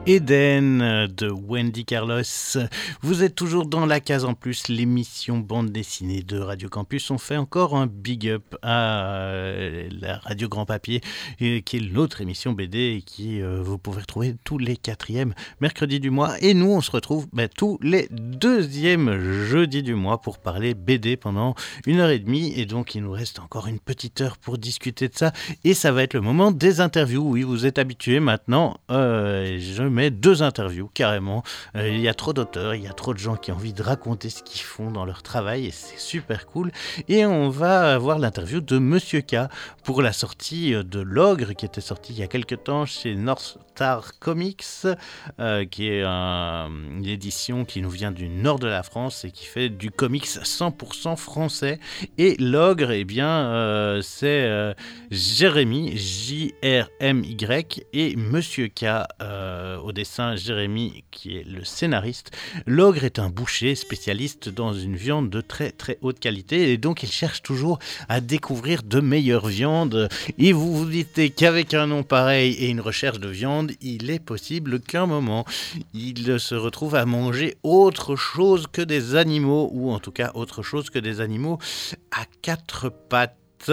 Speaker 5: Eden
Speaker 3: Wendy Carlos. Vous êtes toujours dans la case en plus, l'émission bande dessinée de Radio Campus. On fait encore un big up à euh, la Radio Grand Papier, qui est l'autre émission BD qui euh, vous pouvez retrouver tous les quatrièmes mercredis du mois. Et nous, on se retrouve ben, tous les deuxièmes jeudis du mois pour parler BD pendant une heure et demie. Et donc, il nous reste encore une petite heure pour discuter de ça. Et ça va être le moment des interviews. Oui, vous êtes habitués maintenant. Euh, je deux interviews carrément. Euh, il y a trop d'auteurs, il y a trop de gens qui ont envie de raconter ce qu'ils font dans leur travail et c'est super cool. Et on va avoir l'interview de Monsieur K pour la sortie de L'Ogre qui était sorti il y a quelques temps chez North Comics, euh, qui est une édition qui nous vient du nord de la France et qui fait du comics 100% français. Et L'Ogre, eh bien, euh, c'est Jérémy, J-R-M-Y, et Monsieur K au dessin Jérémy qui est le scénariste. L'ogre est un boucher spécialiste dans une viande de très très haute qualité et donc il cherche toujours à découvrir de meilleures viandes. Et vous vous dites qu'avec un nom pareil et une recherche de viande, il est possible qu'un moment il se retrouve à manger autre chose que des animaux ou en tout cas autre chose que des animaux à quatre pattes.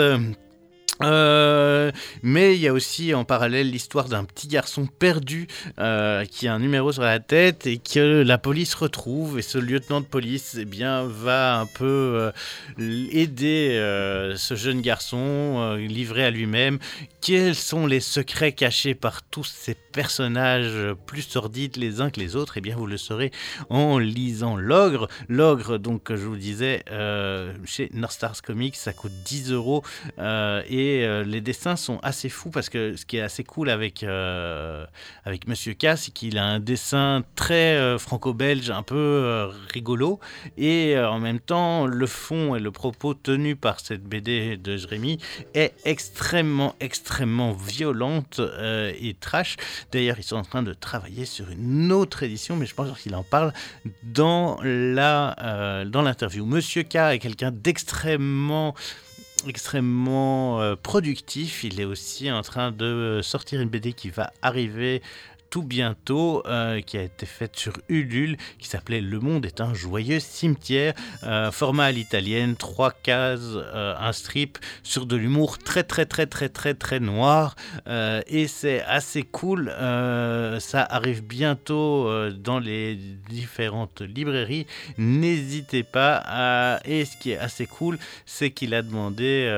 Speaker 3: Euh, mais il y a aussi en parallèle l'histoire d'un petit garçon perdu euh, qui a un numéro sur la tête et que la police retrouve et ce lieutenant de police eh bien va un peu euh, aider ce jeune garçon livré à lui-même quels sont les secrets cachés par tous ces personnages plus sordides les uns que les autres Eh bien, vous le saurez en lisant L'Ogre. L'Ogre, donc, je vous disais, chez North Stars Comics, ça coûte 10 euros et euh, les dessins sont assez fous parce que ce qui est assez cool avec, euh, avec Monsieur K, c'est qu'il a un dessin très euh, franco-belge, un peu rigolo, et en même temps, le fond et le propos tenu par cette BD de Jérémy est extrêmement, extrêmement violente et trash. D'ailleurs, ils sont en train de travailler sur une autre édition, mais je pense qu'il en parle dans dans l'interview. Monsieur K est quelqu'un d'extrêmement extrêmement euh, productif. Il est aussi en train de sortir une BD qui va arriver tout bientôt, euh, qui a été faite sur Ulule, qui s'appelait Le Monde est un joyeux cimetière, euh, format à l'italienne, trois cases, euh, un strip sur de l'humour très très très très très très noir, et c'est assez cool. ça arrive bientôt dans les différentes librairies. N'hésitez pas. Et ce qui est assez cool, c'est qu'il a demandé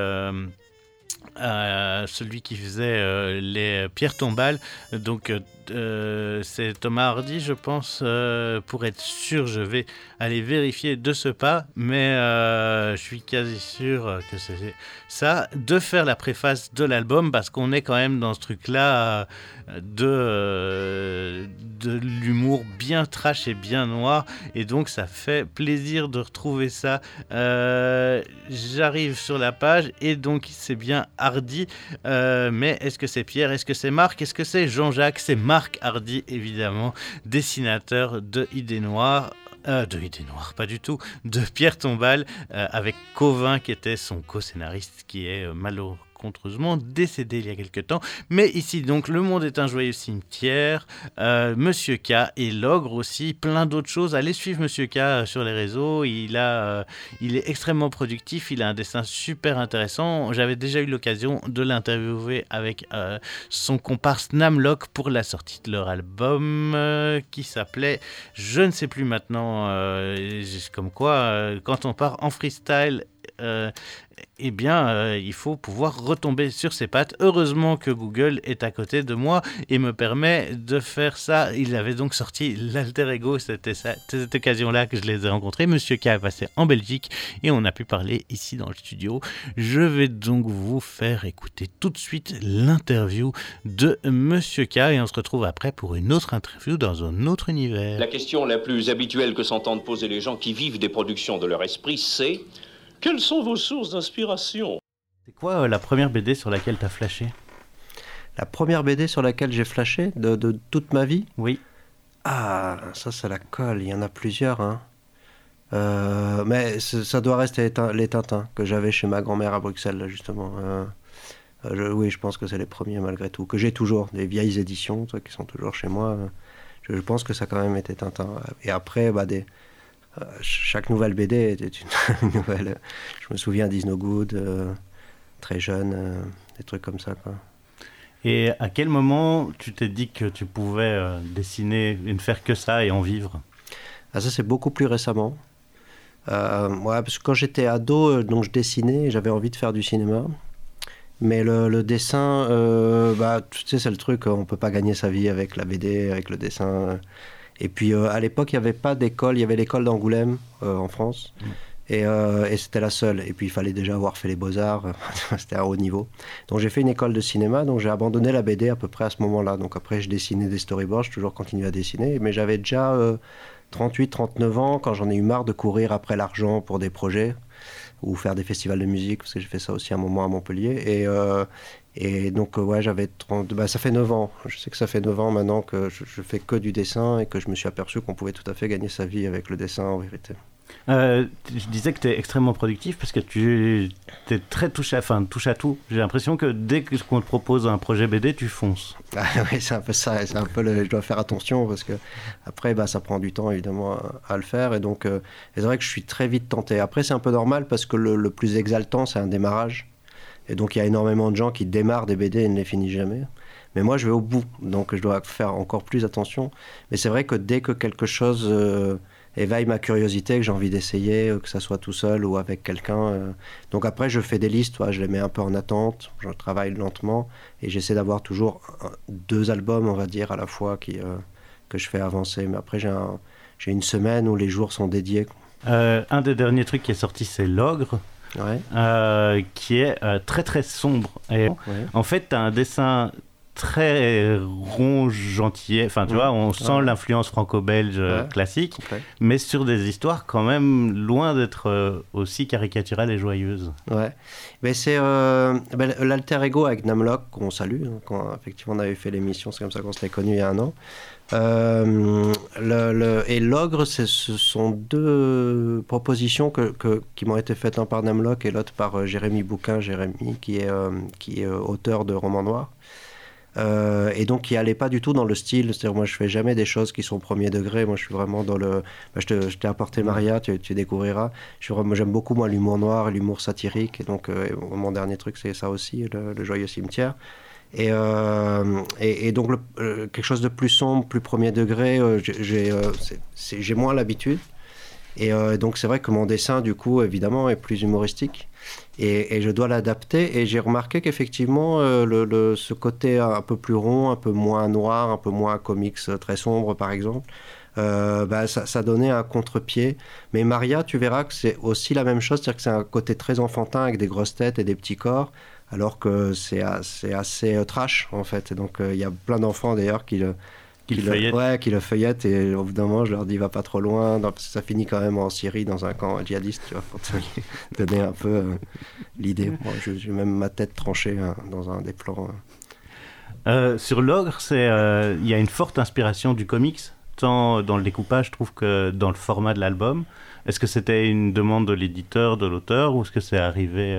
Speaker 3: à celui qui faisait les pierres tombales, donc euh, c'est Thomas Hardy, je pense. Euh, pour être sûr, je vais aller vérifier de ce pas, mais euh, je suis quasi sûr que c'est ça. De faire la préface de l'album, parce qu'on est quand même dans ce truc-là de, de l'humour bien trash et bien noir, et donc ça fait plaisir de retrouver ça. J'arrive sur la page, et donc c'est bien Hardy, mais est-ce que c'est Pierre? Est-ce que c'est Marc? Est-ce que c'est Jean-Jacques? C'est Marc Marc Hardy, évidemment, dessinateur de Idées Noires. Euh, de Idées Noires, pas du tout, de Pierre Tombal, euh, avec Covin qui était son co-scénariste, qui est euh, malheureux contreusement décédé il y a quelque temps. Mais ici, donc, Le Monde est un joyeux cimetière, euh, Monsieur K et L'Ogre aussi, plein d'autres choses. Allez suivre Monsieur K euh, sur les réseaux. Il, a, euh, il est extrêmement productif, il a un dessin super intéressant. J'avais déjà eu l'occasion de l'interviewer avec son comparse Namlock pour la sortie de leur album qui s'appelait Je ne sais plus maintenant, comme quoi, quand on part en freestyle eh bien, euh, il faut pouvoir retomber sur ses pattes. Heureusement que Google est à côté de moi et me permet de faire ça. Il avait donc sorti l'alter ego, c'était cette occasion-là que je les ai rencontrés. Monsieur K est passé en Belgique et on a pu parler ici dans le studio. Je vais donc vous faire écouter tout de suite l'interview de Monsieur K et on se retrouve après pour une autre interview dans un autre univers.
Speaker 7: La question la plus habituelle que s'entendent poser les gens qui vivent des productions de leur esprit, c'est quelles sont vos sources d'inspiration?
Speaker 3: C'est quoi euh, la première BD sur laquelle tu as flashé?
Speaker 8: La première BD sur laquelle j'ai flashé de, toute ma vie?
Speaker 3: Oui.
Speaker 8: Ah, ça, c'est la colle. Il y en a plusieurs. Hein. Euh, mais ça doit rester les Tintins que j'avais chez ma grand-mère à Bruxelles, justement. Euh, oui, je pense que c'est les premiers malgré tout. Que j'ai toujours, des vieilles éditions qui sont toujours chez moi. je, je pense que ça a quand même été Tintin. Et après, bah, des, euh, chaque nouvelle BD était [laughs] une nouvelle. Je me souviens d'Is No Good, euh, très jeune, euh, des trucs comme ça. Quoi.
Speaker 3: Et à quel moment tu t'es dit que tu pouvais euh, dessiner et ne faire que ça et en vivre?
Speaker 8: Ah, ça, c'est beaucoup plus récemment. Euh, ouais, parce que quand j'étais ado, donc je dessinais j'avais envie de faire du cinéma. Mais le, le dessin, euh, bah, tu sais, c'est le truc, on peut pas gagner sa vie avec la BD, avec le dessin. Et puis euh, à l'époque, il n'y avait pas d'école, il y avait l'école d'Angoulême euh, en France. Et, euh, et c'était la seule. Et puis il fallait déjà avoir fait les beaux-arts, [laughs] c'était à haut niveau. Donc j'ai fait une école de cinéma, donc j'ai abandonné la BD à peu près à ce moment-là. Donc après, je dessinais des storyboards, j'ai toujours continué à dessiner. Mais j'avais déjà euh, 38, 39 ans quand j'en ai eu marre de courir après l'argent pour des projets ou faire des festivals de musique, parce que j'ai fait ça aussi un moment à Montpellier. Et, euh, et donc, euh, ouais, j'avais 30... Bah, ça fait 9 ans. Je sais que ça fait 9 ans maintenant que je, je fais que du dessin et que je me suis aperçu qu'on pouvait tout à fait gagner sa vie avec le dessin en vérité.
Speaker 3: Euh, Je disais que tu es extrêmement productif parce que tu es très touche à, touche à tout. J'ai l'impression que dès qu'on te propose un projet BD, tu fonces. [laughs]
Speaker 8: Ah oui, c'est un peu ça. Je dois faire attention parce que après, bah, ça prend du temps évidemment à, le faire. Et donc, euh, c'est vrai que je suis très vite tenté. Après, c'est un peu normal parce que le, le plus exaltant, c'est un démarrage. Et donc, il y a énormément de gens qui démarrent des BD et ne les finissent jamais. Mais moi, je vais au bout. Donc, je dois faire encore plus attention. Mais c'est vrai que dès que quelque chose euh, éveille ma curiosité, que j'ai envie d'essayer, euh, que ça soit tout seul ou avec quelqu'un. euh, Donc, après, je fais des listes. toi, je les mets un peu en attente. Je travaille lentement. Et j'essaie d'avoir toujours deux albums, on va dire, à la fois qui, euh, que je fais avancer. Mais après, j'ai un- j'ai une semaine où les jours sont dédiés.
Speaker 3: Euh, un des derniers trucs qui est sorti, c'est L'Ogre,
Speaker 8: Ouais,
Speaker 3: euh, qui est euh, très très sombre. Et
Speaker 8: ouais.
Speaker 3: en fait, tu as un dessin très rond, gentil. Enfin, tu
Speaker 8: Ouais.
Speaker 3: vois, on sent
Speaker 8: Ouais.
Speaker 3: l'influence franco-belge euh,
Speaker 8: Ouais.
Speaker 3: classique,
Speaker 8: complet.
Speaker 3: mais sur des histoires quand même loin d'être euh, aussi caricaturales et joyeuses.
Speaker 8: Ouais. Mais c'est euh, ben, l'alter ego avec Namlock qu'on salue. hein, quand effectivement on avait fait l'émission, c'est comme ça qu'on s'est connu il y a un an. Euh, le, le- et l'ogre, ce sont deux propositions que, que- qui m'ont été faites, un par Namlock et l'autre par euh, Jérémy Bouquin, Jérémy qui est, qui est auteur de romans noirs. Euh, et donc qui allait pas du tout dans le style, c'est-à-dire moi je fais jamais des choses qui sont premier degré, moi je suis vraiment dans le... bah, je t'ai apporté Maria, tu, découvriras. J'aime beaucoup moi l'humour noir, l'humour satirique, et donc euh, mon dernier truc c'est ça aussi, le, joyeux cimetière. Et, euh, et, et donc quelque chose de plus sombre, plus premier degré, j'ai moins l'habitude. Et euh, donc c'est vrai que mon dessin du coup évidemment est plus humoristique. Et, je dois l'adapter. Et j'ai remarqué qu'effectivement, euh, ce côté un peu plus rond, un peu moins noir, un peu moins comics euh, très sombre, par exemple, bah, ça, donnait un contre-pied. Mais Maria, tu verras que c'est aussi la même chose, c'est-à-dire que c'est un côté très enfantin avec des grosses têtes et des petits corps, alors que c'est assez, trash, en fait. Et donc, il y a plein d'enfants d'ailleurs qui.
Speaker 3: Qui le
Speaker 8: le-
Speaker 3: feuillettent.
Speaker 8: ouais, qui le feuillettent et au bout d'un moment je leur dis va pas trop loin parce que ça finit quand même en Syrie dans un camp djihadiste tu vois pour te [laughs] donner un peu euh, l'idée Moi, j'ai même ma tête tranchée hein, dans un des plans euh.
Speaker 3: Euh, sur l'ogre, euh, il y a une forte inspiration du comics, tant dans le découpage, je trouve que dans le format de l'album. Est-ce que c'était une demande de l'éditeur, de l'auteur, ou est-ce que c'est arrivé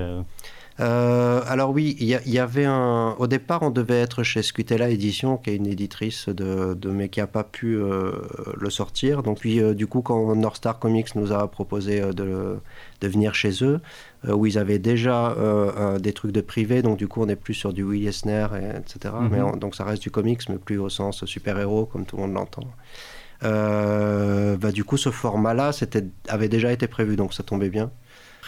Speaker 3: euh,
Speaker 8: alors oui, il y, avait un. Au départ, on devait être chez Squitella Édition, qui est une éditrice de, de mais qui n'a pas pu euh, le sortir. Donc puis, euh, du coup, quand North Star Comics nous a proposé euh, de, de venir chez eux, où ils avaient déjà un- des trucs de privé, donc du coup, on est plus sur du Will Eisner, et- etc.
Speaker 3: Mhm.
Speaker 8: Mais on- donc ça reste du comics, mais plus au sens super-héros, comme tout le monde l'entend. Bah, du coup, ce format-là avait déjà été prévu, donc ça tombait bien.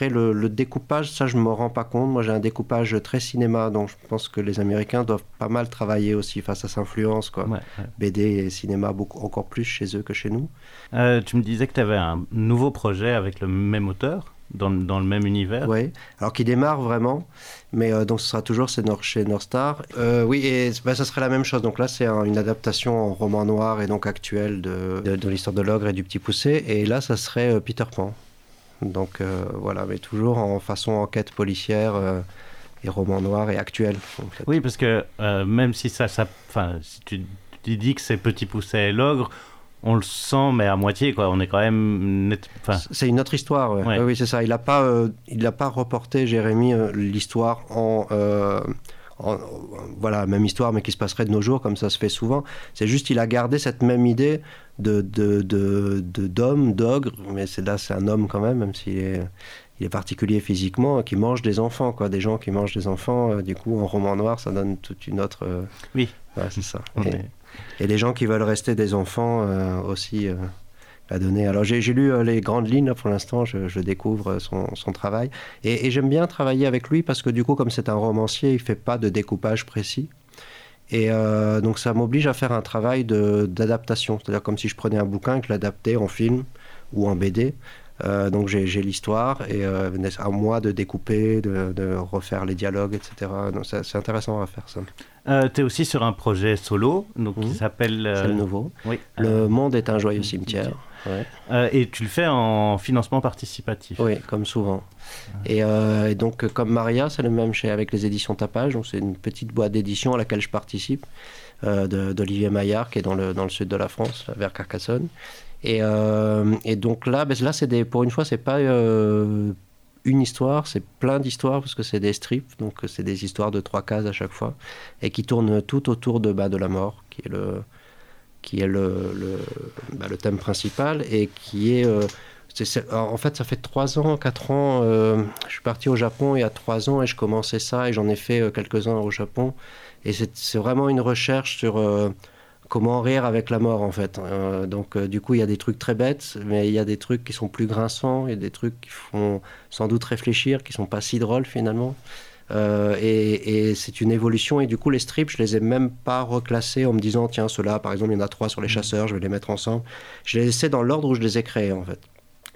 Speaker 8: Après, le, le découpage, ça, je ne me rends pas compte. Moi, j'ai un découpage très cinéma, donc je pense que les Américains doivent pas mal travailler aussi face à cette influence. Quoi.
Speaker 3: ouais, ouais.
Speaker 8: BD et cinéma, beaucoup, encore plus chez eux que chez nous.
Speaker 3: Euh, Tu me disais que tu avais un nouveau projet avec le même auteur, dans, dans le même univers.
Speaker 8: Oui, alors qui démarre vraiment, mais euh, donc ce sera toujours chez North Star. Euh, oui, et bah, ça serait la même chose. Donc là, c'est un- une adaptation en roman noir et donc actuel de, de, de l'histoire de l'ogre et du petit poussé. Et là, ça serait euh, Peter Pan. Donc euh, voilà, mais toujours en façon enquête policière euh, et roman noir et actuel. en fait.
Speaker 3: Oui, parce que euh, même si ça, ça, si tu, tu dis que c'est Petit Pousset et l'ogre, on le sent, mais à moitié, quoi. On est quand même net. Enfin,
Speaker 8: C'est une autre histoire, ouais.
Speaker 3: Ouais.
Speaker 8: Oui, c'est ça. Il n'a pas, euh, il pas reporté, Jérémy, euh, l'histoire en, euh, en- voilà, même histoire, mais qui se passerait de nos jours, comme ça se fait souvent. C'est juste, il a gardé cette même idée de de- de- de- d'homme, d'ogre, mais c'est là, c'est un homme quand même, même s'il est, il est particulier physiquement, qui mange des enfants, quoi, des gens qui mangent des enfants. euh, du coup, en roman noir, ça donne toute une autre. euh,
Speaker 3: Oui.
Speaker 8: ouais, c'est ça. Et- et les gens qui veulent rester des enfants euh, aussi à donner. Alors j'ai lu euh, les grandes lignes là, pour l'instant, je, je découvre euh, son, son travail. Et, et j'aime bien travailler avec lui parce que du coup, comme c'est un romancier, il fait pas de découpage précis. Et euh, donc ça m'oblige à faire un travail d'adaptation. C'est-à-dire comme si je prenais un bouquin et que je l'adaptais en film ou en BD. Euh, donc j'ai l'histoire et euh, à moi de découper, de, de refaire les dialogues, etc. C'est intéressant à faire ça.
Speaker 3: Euh, tu es aussi sur un projet solo donc, qui s'appelle.
Speaker 8: C'est le nouveau.
Speaker 3: Oui.
Speaker 8: Le monde est un joyeux cimetière. Ouais.
Speaker 3: Euh, et tu le fais en financement participatif.
Speaker 8: Oui, comme souvent. Et, euh, et donc, comme Maria, c'est le même chez, avec les éditions Tapage. Donc, c'est une petite boîte d'édition à laquelle je participe, euh, d'Olivier Maillard, qui est dans le, dans le sud de la France, vers Carcassonne. Et, et donc là, ben, là c'est pour une fois, c'est pas une histoire, c'est plein d'histoires, parce que c'est des strips. Donc, c'est des histoires de trois cases à chaque fois, et qui tournent tout autour de, bah, de la mort, qui est le qui est le, bah, le thème principal et qui est... euh, en fait, ça fait 3 ans, 4 ans, euh, je suis parti au Japon il y a 3 ans et je commençais ça et j'en ai fait euh, quelques-uns au Japon. Et c'est vraiment une recherche sur comment rire avec la mort en fait. Donc du coup, il y a des trucs très bêtes, mais il y a des trucs qui sont plus grinçants, il y a des trucs qui font sans doute réfléchir, qui sont pas si drôles finalement. Euh, et, et c'est une évolution. Et du coup, les strips, je les ai même pas reclassés en me disant, tiens, ceux-là, par exemple, il y en a trois sur les chasseurs, je vais les mettre ensemble. Je les ai laissés dans l'ordre où je les ai créés, en fait.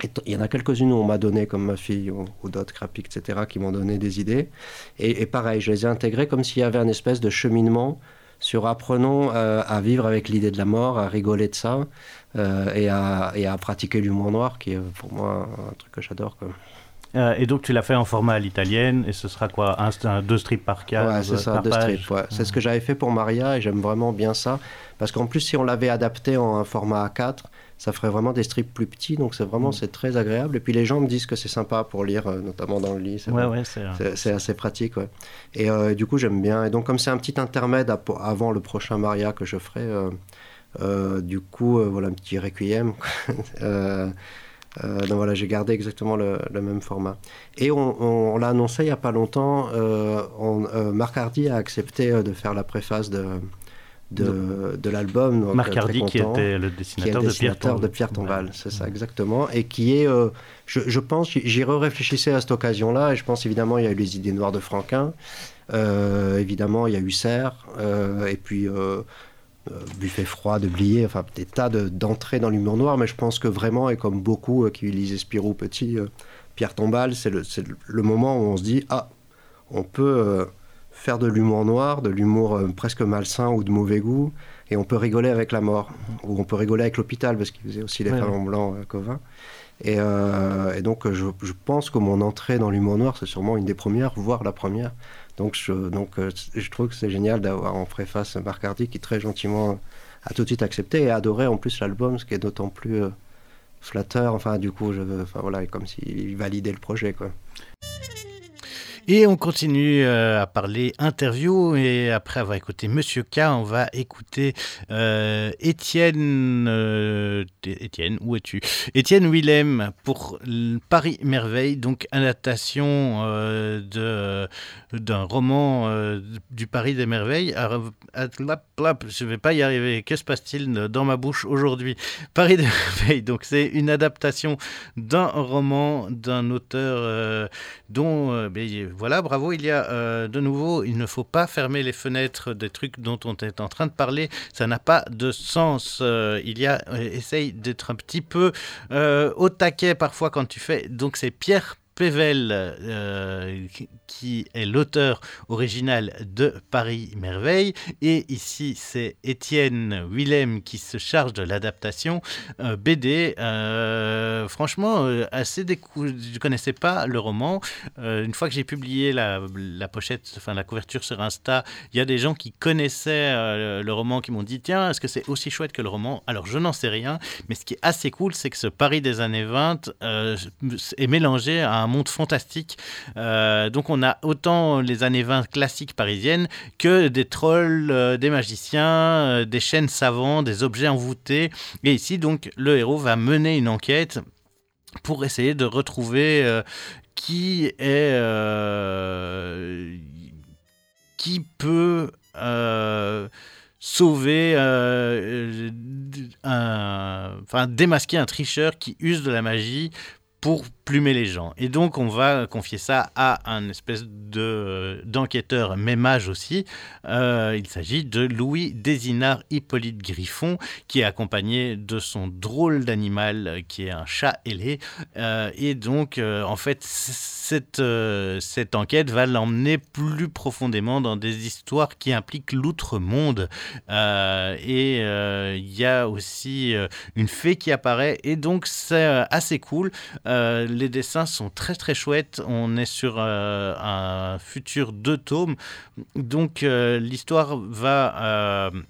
Speaker 8: Et il y en a quelques-unes où on m'a donné, comme ma fille ou, ou d'autres, Crapik, etc., qui m'ont donné des idées. Et, et pareil, je les ai intégrés comme s'il y avait un espèce de cheminement sur apprenons euh, à vivre avec l'idée de la mort, à rigoler de ça, euh, et, à, et à pratiquer l'humour noir, qui est pour moi un truc que j'adore.
Speaker 3: Euh, et donc tu l'as fait en format à l'italienne et ce sera quoi un, un- deux strips par case
Speaker 8: Ouais, c'est
Speaker 3: euh,
Speaker 8: ça, deux strips. ouais. C'est ce que j'avais fait pour Maria et j'aime vraiment bien ça. Parce qu'en plus, si on l'avait adapté en un format A4, ça ferait vraiment des strips plus petits. Donc c'est
Speaker 3: Mm.
Speaker 8: vraiment c'est très agréable. Et puis les gens me disent que c'est sympa pour lire, euh, notamment dans le lit. C'est
Speaker 3: Ouais, ouais, c'est
Speaker 8: assez pratique, ouais. Et euh, du coup, j'aime bien. Et donc, comme c'est un petit intermède à- avant le prochain Maria que je ferai, euh, du coup, voilà un petit requiem. [laughs] Euh, donc voilà, j'ai gardé exactement le, le même format. Et on, on- on l'a annoncé il n'y a pas longtemps, euh, on- euh, Marc Hardy a accepté euh, de faire la préface de, de, de l'album.
Speaker 3: Marc Hardy qui était le dessinateur
Speaker 8: le
Speaker 3: de Pierre
Speaker 8: dessinateur de. Pierre Tombal, c'est ça exactement, et qui est, je, je pense, j'y réfléchissais à cette occasion-là, et je pense évidemment il y a eu les idées noires de Franquin, évidemment il y a eu Serre, et puis Buffet froid de Blier, enfin des tas de- d'entrées dans l'humour noir, mais je pense que vraiment, et comme beaucoup euh, qui lisaient Spirou petit, euh, Pierre Tombal, c'est le, le- moment où on se dit, ah, on peut euh, faire de l'humour noir, de l'humour euh, presque malsain ou de mauvais goût, et on peut rigoler avec la mort, ou on peut rigoler avec l'hôpital, parce qu'il faisait aussi les
Speaker 3: Ouais,
Speaker 8: femmes
Speaker 3: ouais.
Speaker 8: en blanc, euh, Covin. Et, euh, et donc, euh, je, je pense que mon entrée dans l'humour noir, c'est sûrement une des premières, voire la première. Donc, euh, je trouve que c'est génial d'avoir en préface Marc Hardy, qui très gentiment a tout de suite accepté et adoré en plus l'album, ce qui est d'autant plus euh, flatteur. Enfin, du coup, je, enfin, voilà, comme s'il validait le projet.
Speaker 3: Et on continue euh, à parler interview et après avoir écouté Monsieur K, on va écouter euh, Étienne. euh, Étienne, où es-tu? Étienne Willem pour Paris Merveille, donc adaptation euh, de d'un roman du Paris des Merveilles. Je vais pas y arriver. Que se passe-t-il dans ma bouche aujourd'hui? Paris des Merveilles, donc c'est une adaptation d'un roman d'un auteur dont, ben, voilà, bravo, il y a euh, de nouveau, il ne faut pas fermer les fenêtres des trucs dont on est en train de parler, ça n'a pas de sens. Euh, il y a, euh, essaye d'être un petit peu au taquet parfois quand tu fais, donc c'est Pierre Pével, qui est l'auteur original de Paris Merveille. Et ici, c'est Étienne Willem qui se charge de l'adaptation euh, BD. Euh, franchement, euh, assez décou... Je ne connaissais pas le roman. Euh, une fois que j'ai publié la, la, pochette, enfin la couverture sur Insta, il y a des gens qui connaissaient le roman qui m'ont dit Tiens, est-ce que c'est aussi chouette que le roman? Alors, je n'en sais rien. Mais ce qui est assez cool, c'est que ce Paris des années 20 euh, est mélangé à un monde fantastique. Donc on a autant les années 20 classiques parisiennes que des trolls, euh, des magiciens, euh, des chaînes savants, des objets envoûtés. Et ici, donc, le héros va mener une enquête pour essayer de retrouver euh, qui est qui peut sauver enfin démasquer un tricheur qui use de la magie pour plumer les gens. Et donc on va confier ça à un espèce de d'enquêteur même âge aussi. Euh, il s'agit de Louis Désinard Hippolyte Griffon qui est accompagné de son drôle d'animal euh, qui est un chat ailé. Euh, et donc euh, en fait cette, euh, cette enquête va l'emmener plus profondément dans des histoires qui impliquent l'outre-monde. Euh, et euh, il y a aussi euh, une fée qui apparaît et donc c'est euh, assez cool. Les dessins sont très très chouettes. On est sur euh, un futur deux tomes. Donc euh, l'histoire va euh,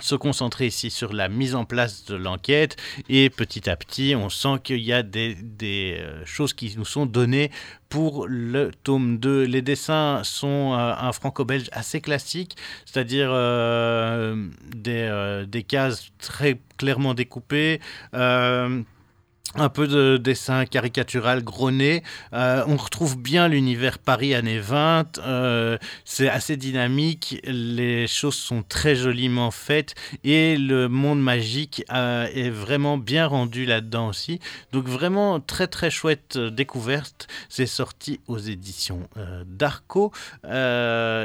Speaker 3: se concentrer ici sur la mise en place de l'enquête et petit à petit on sent qu'il y a des, choses qui nous sont données pour le tome 2. Les dessins sont un franco-belge assez classique, c'est-à-dire des cases très clairement découpées. Un peu de dessin caricatural gros nez. Euh, on retrouve bien l'univers Paris années 20. euh, c'est assez dynamique. Les choses sont très joliment faites. Et le monde magique euh, est vraiment bien rendu là-dedans aussi. Donc vraiment très très chouette euh, découverte. C'est sorti aux éditions euh,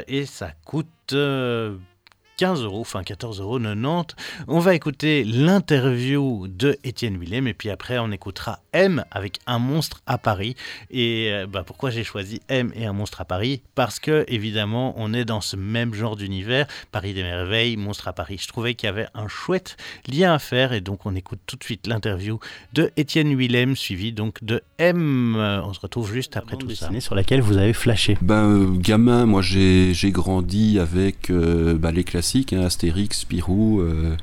Speaker 3: et ça coûte... euh, 15 euros, enfin 14,90 euros. On va écouter l'interview de Étienne Willem et puis après on écoutera M avec un monstre à Paris. Et euh, bah, pourquoi j'ai choisi M et un monstre à Paris? Parce que évidemment on est dans ce même genre d'univers, Paris des merveilles, monstre à Paris. Je trouvais qu'il y avait un chouette lien à faire et donc on écoute tout de suite l'interview de Étienne Willem suivi donc de M. On se retrouve juste après tout ça. Sur laquelle vous avez flashé.
Speaker 9: Ben, euh, gamin, moi j'ai j'ai grandi avec euh, bah, les classiques, hein, Astérix, Spirou, euh,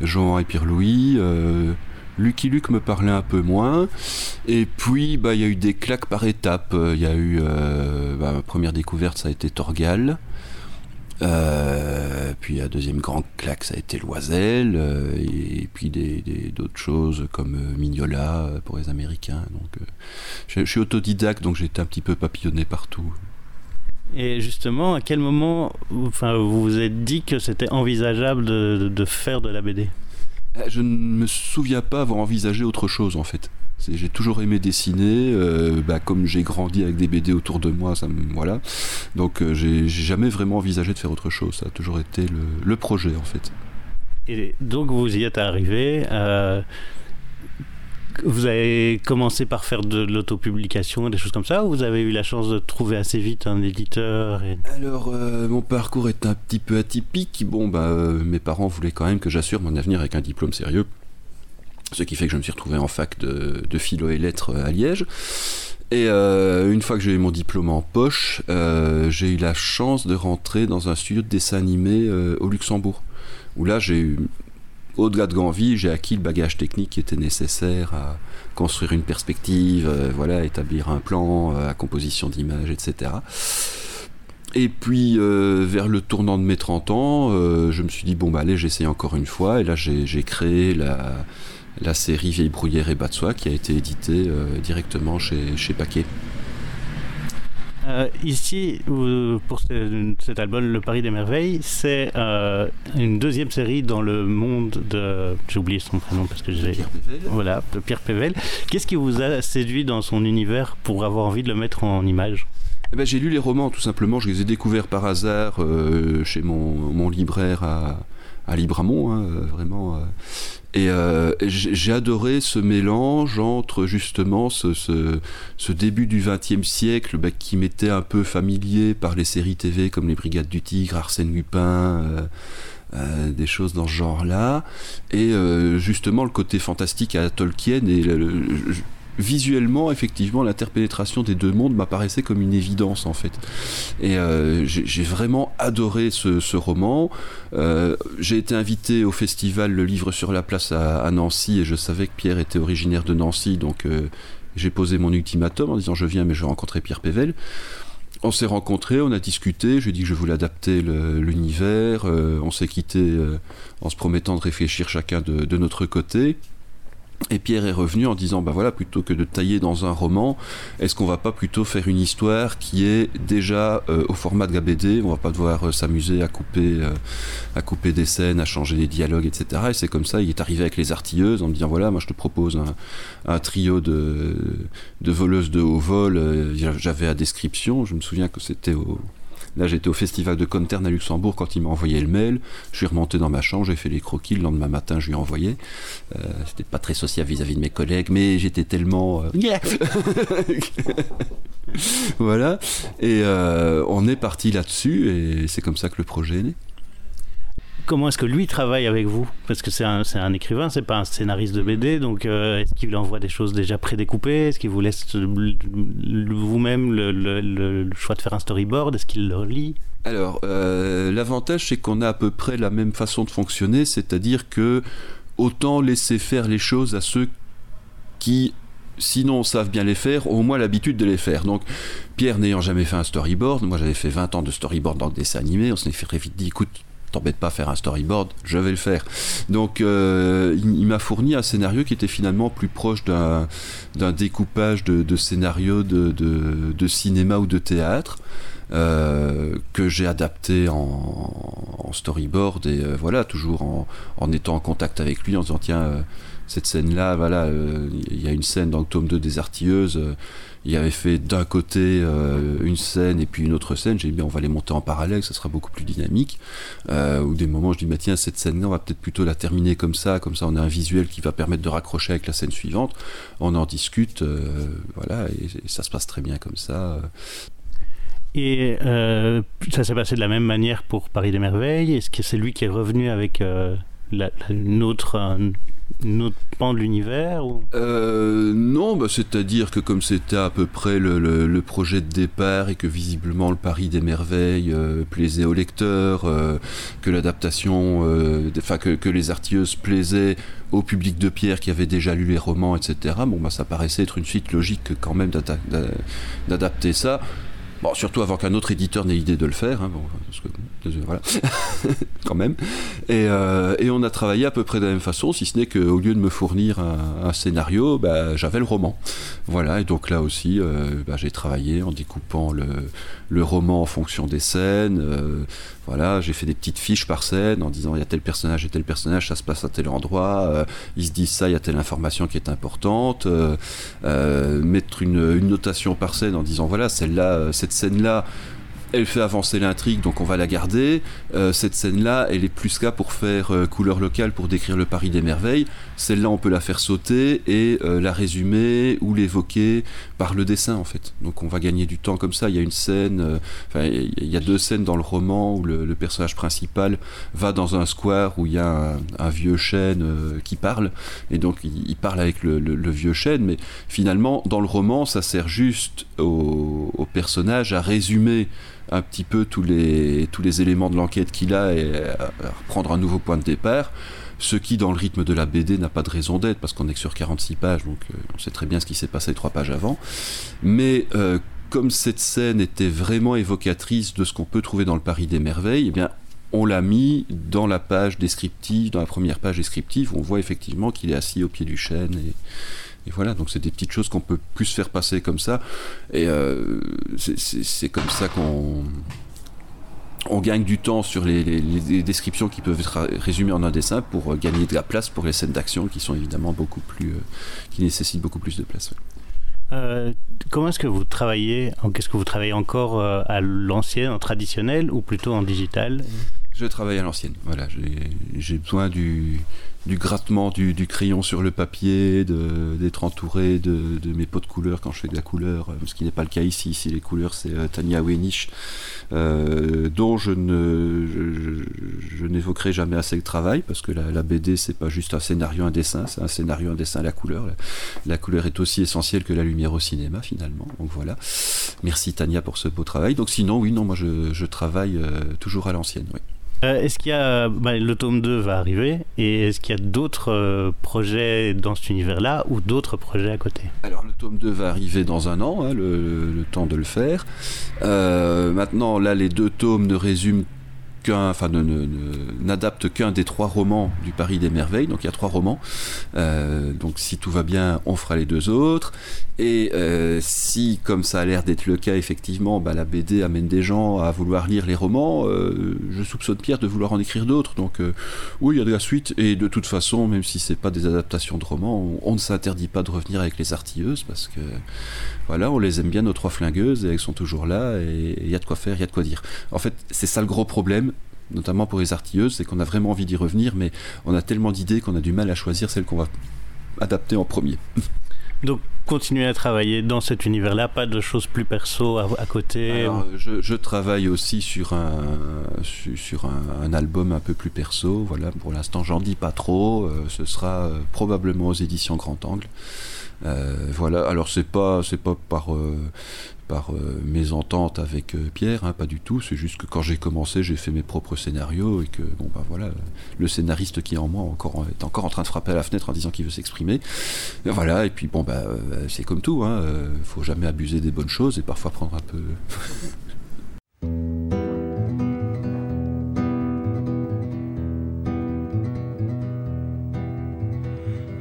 Speaker 9: Jean et Pierre-Louis. Euh, Lucky Luke me parlait un peu moins. Et puis, bah, il y a eu des claques par étapes. Il y a eu. euh, bah, ma première découverte, ça a été Torgal. Puis la deuxième grande claque, ça a été Loisel. et, puis des- d'autres choses comme Mignola pour les Américains. Donc, je, je suis autodidacte, donc été un petit peu papillonné partout.
Speaker 3: Et justement, à quel moment enfin, vous vous êtes dit que c'était envisageable de, de- faire de la BD
Speaker 9: Euh, Je ne me souviens pas avoir envisagé autre chose en fait. J'ai toujours aimé dessiner, euh, bah, comme j'ai grandi avec des BD autour de moi, ça me, voilà. Donc euh, j'ai jamais vraiment envisagé de faire autre chose. Ça a toujours été le, le projet en fait.
Speaker 3: Et donc vous y êtes arrivé. euh, vous avez commencé par faire de l'autopublication, des choses comme ça, ou vous avez eu la chance de trouver assez vite un éditeur et...
Speaker 9: Alors euh, mon parcours est un petit peu atypique. Bon bah euh, mes parents voulaient quand même que j'assure mon avenir avec un diplôme sérieux. Ce qui fait que je me suis retrouvé en fac de, de philo et lettres euh, à Liège. Et une fois que j'ai eu mon diplôme en poche, j'ai eu la chance de rentrer dans un studio de dessin animé au Luxembourg. Où là, j'ai eu, au-delà de Ganvie, j'ai acquis le bagage technique qui était nécessaire à construire une perspective, euh, voilà, établir un plan, euh, composition d'images, etc. Et puis, euh, vers le tournant de mes 30 ans, je me suis dit, bon, bah allez, j'essaie encore une fois. Et là, j'ai créé la, série Vieille Bruyère et Soie qui a été éditée directement chez Paquet.
Speaker 3: Euh, ici, pour ce- cet album, Le Paris des Merveilles, c'est euh, une deuxième série dans le monde de... J'ai oublié son prénom parce que j'ai...
Speaker 9: Pierre Pével.
Speaker 3: Voilà, de Pierre Pével. Qu'est-ce qui vous a séduit dans son univers pour avoir envie de le mettre en image?
Speaker 9: Eh ben, j'ai lu les romans tout simplement, je les ai découverts par hasard euh, chez mon, mon libraire à, à Libramont, hein, vraiment. Et euh, j'ai adoré ce mélange entre justement ce, début du XXe siècle bah, qui m'était un peu familier par les séries TV comme Les Brigades du Tigre, Arsène Lupin. euh, euh, des choses dans ce genre-là, et justement le côté fantastique à Tolkien et le- visuellement, effectivement, l'interpénétration des deux mondes m'apparaissait comme une évidence en fait. Et euh, j'ai j'ai vraiment adoré ce, ce roman. Euh, j'ai été invité au festival Le Livre sur la Place à, à Nancy et je savais que Pierre était originaire de Nancy, donc euh, J'ai posé mon ultimatum en disant je viens mais je vais rencontrer Pierre Pével. On s'est rencontrés, on a discuté, je lui ai dit que je voulais adapter l'univers, euh, on s'est quitté euh, en se promettant de réfléchir chacun de, de notre côté. Et Pierre est revenu en disant, bah voilà, plutôt que de tailler dans un roman, est-ce qu'on va pas plutôt faire une histoire qui est déjà euh, au format de la On va pas devoir euh, s'amuser à couper, euh, à couper des scènes, à changer des dialogues, etc. Et c'est comme ça, il est arrivé avec les artilleuses en me disant, voilà, moi je te propose un, trio de, voleuses de haut vol. J'avais la description, je me souviens que c'était au... Là, j'étais au festival de Contern à Luxembourg quand il m'a envoyé le mail. Je suis remonté dans ma chambre, j'ai fait les croquis. Le lendemain matin, je lui ai envoyé. Euh, C'était pas très social vis-à-vis de mes collègues, mais j'étais tellement. euh, [laughs] [laughs] voilà. Et euh, on est parti là-dessus, et c'est comme ça que le projet est né.
Speaker 3: Comment est-ce que lui travaille avec vous Parce que c'est un, écrivain, c'est pas un scénariste de BD, donc euh, est-ce qu'il envoie des choses déjà prédécoupées? Est-ce qu'il vous laisse vous-même le choix de faire un storyboard? Est-ce qu'il le lit?
Speaker 9: Alors, euh, l'avantage, c'est qu'on a à peu près la même façon de fonctionner, c'est-à-dire que autant laisser faire les choses à ceux qui, sinon, savent bien les faire, ont au moins l'habitude de les faire. Donc, Pierre n'ayant jamais fait un storyboard, moi j'avais fait 20 ans de storyboard dans le dessin animé, on s'est fait très vite dit, écoute, t'embête pas à faire un storyboard, je vais le faire. Donc euh, il, m'a fourni un scénario qui était finalement plus proche d'un découpage de, de scénario de, cinéma ou de théâtre. euh, que j'ai adapté en, storyboard et euh, voilà toujours en, étant en contact avec lui en disant tiens cette scène là voilà il y a une scène dans le tome 2 des artilleuses il avait fait d'un côté euh, une scène et puis une autre scène. J'ai dit, bien, on va les monter en parallèle, ça sera beaucoup plus dynamique. Euh, ou des moments, je dis, bah, tiens, cette scène-là, on va peut-être plutôt la terminer comme ça, comme ça, on a un visuel qui va permettre de raccrocher avec la scène suivante. On en discute, euh, voilà, et, ça se passe très bien comme ça.
Speaker 3: Et ça s'est passé de la même manière pour Paris des Merveilles? Est-ce que c'est lui qui est revenu avec la, une autre pan de l'univers.
Speaker 9: Euh, non, bah, c'est-à-dire que comme c'était à peu près le, projet de départ et que visiblement le Paris des merveilles euh, plaisait aux lecteurs, euh, que l'adaptation, enfin que, les artilleuses plaisaient au public de Pierre qui avait déjà lu les romans, etc. Bon, bah, ça paraissait être une suite logique quand même d'adapter ça. Surtout avant qu'un autre éditeur n'ait l'idée de le faire, hein, bon, voilà, [laughs] quand même. Et, euh, et on a travaillé à peu près de la même façon, si ce n'est qu'au lieu de me fournir un, scénario, bah, j'avais le roman. Voilà, et donc là aussi, euh, bah, j'ai travaillé en découpant le, le roman en fonction des scènes. euh, voilà, j'ai fait des petites fiches par scène en disant il y a tel personnage et tel personnage, ça se passe à tel endroit, euh, ils se disent ça, il y a telle information qui est importante. mettre une, une notation par scène en disant voilà, celle-là, cette scène-là, elle fait avancer l'intrigue, donc on va la garder. Euh, cette scène-là, elle est plus qu'à pour faire euh, couleur locale, pour décrire le Paris des merveilles. Celle-là, on peut la faire sauter et euh, la résumer ou l'évoquer par le dessin, en fait. Donc on va gagner du temps comme ça. Il y a une scène, euh, enfin, il y a deux scènes dans le roman où le, personnage principal va dans un square où il y a un, vieux chêne euh, qui parle, et donc il, parle avec le, vieux chêne, mais finalement, dans le roman, ça sert juste au, personnage à résumer un petit peu tous les, tous les éléments de l'enquête qu'il a et à, à reprendre un nouveau point de départ. Ce qui, dans le rythme de la BD, n'a pas de raison d'être, parce qu'on est que sur 46 pages, donc euh, on sait très bien ce qui s'est passé trois pages avant. Mais euh, comme cette scène était vraiment évocatrice de ce qu'on peut trouver dans le Paris des Merveilles, eh bien, on l'a mis dans la page descriptive, dans la première page descriptive, où on voit effectivement qu'il est assis au pied du chêne. Et, voilà, donc c'est des petites choses qu'on peut plus faire passer comme ça. Et euh, c'est comme ça qu'on on gagne du temps sur les, les- les descriptions qui peuvent être résumées en un dessin pour euh, gagner de la place pour les scènes d'action qui sont évidemment beaucoup plus euh, qui nécessitent beaucoup plus de place. ouais.
Speaker 3: Euh, comment est-ce que vous travaillez Qu'est-ce que vous travaillez encore euh, à l'ancienne, en traditionnel ou plutôt en digital?
Speaker 9: Je travaille à l'ancienne. Voilà, j'ai besoin du, du grattement du, crayon sur le papier, d'être entouré de, mes pots de couleur quand je fais de la couleur, euh, ce qui n'est pas le cas ici. Ici, les couleurs, c'est euh, Tania Wenich, euh, dont je ne je, n'évoquerai jamais assez le travail parce que la, BD, c'est pas juste un scénario, un dessin, c'est un scénario, un dessin, la couleur. La, couleur est aussi essentielle que la lumière au cinéma finalement. Donc voilà. Merci Tania pour ce beau travail. Donc sinon, oui, non, moi je, je travaille euh, toujours à l'ancienne. Oui.
Speaker 3: Euh, est-ce qu'il y a. bah, le tome 2 va arriver, et est-ce qu'il y a d'autres euh, projets dans cet univers-là ou d'autres projets à côté?
Speaker 9: Alors le tome 2 va arriver dans un an, hein, le, le temps de le faire. Euh, maintenant, là, les deux tomes ne résument qu'un, enfin, n'adaptent qu'un des trois romans du Paris des Merveilles. Donc il y a trois romans. Euh, donc si tout va bien, on fera les deux autres. Et euh, si, comme ça a l'air d'être le cas, effectivement, bah, la BD amène des gens à vouloir lire les romans, euh, je soupçonne Pierre de vouloir en écrire d'autres. Donc oui, il y a de la suite. Et de toute façon, même si c'est pas des adaptations de romans, on, on ne s'interdit pas de revenir avec les artilleuses parce que voilà, on les aime bien nos trois flingueuses et elles sont toujours là et il y a de quoi faire, il y a de quoi dire. En fait, c'est ça le gros problème. Notamment pour les artilleuses, c'est qu'on a vraiment envie d'y revenir, mais on a tellement d'idées qu'on a du mal à choisir celle qu'on va adapter en premier.
Speaker 3: Donc, continuer à travailler dans cet univers-là, pas de choses plus perso à, à côté.
Speaker 9: Alors, je, je travaille aussi sur un su- sur un, un album un peu plus perso. Voilà, pour l'instant, j'en dis pas trop. Euh, ce sera euh, probablement aux éditions Grand Angle. Euh, voilà. Alors c'est pas c'est pas par euh, par euh, mésentente avec euh, Pierre, hein, pas du tout. C'est juste que quand j'ai commencé, j'ai fait mes propres scénarios et que bon bah voilà, le scénariste qui est en moi encore est encore en train de frapper à la fenêtre en disant qu'il veut s'exprimer. Et Voilà. Et puis bon bah euh, c'est comme tout. Hein, faut jamais abuser des bonnes choses et parfois prendre un peu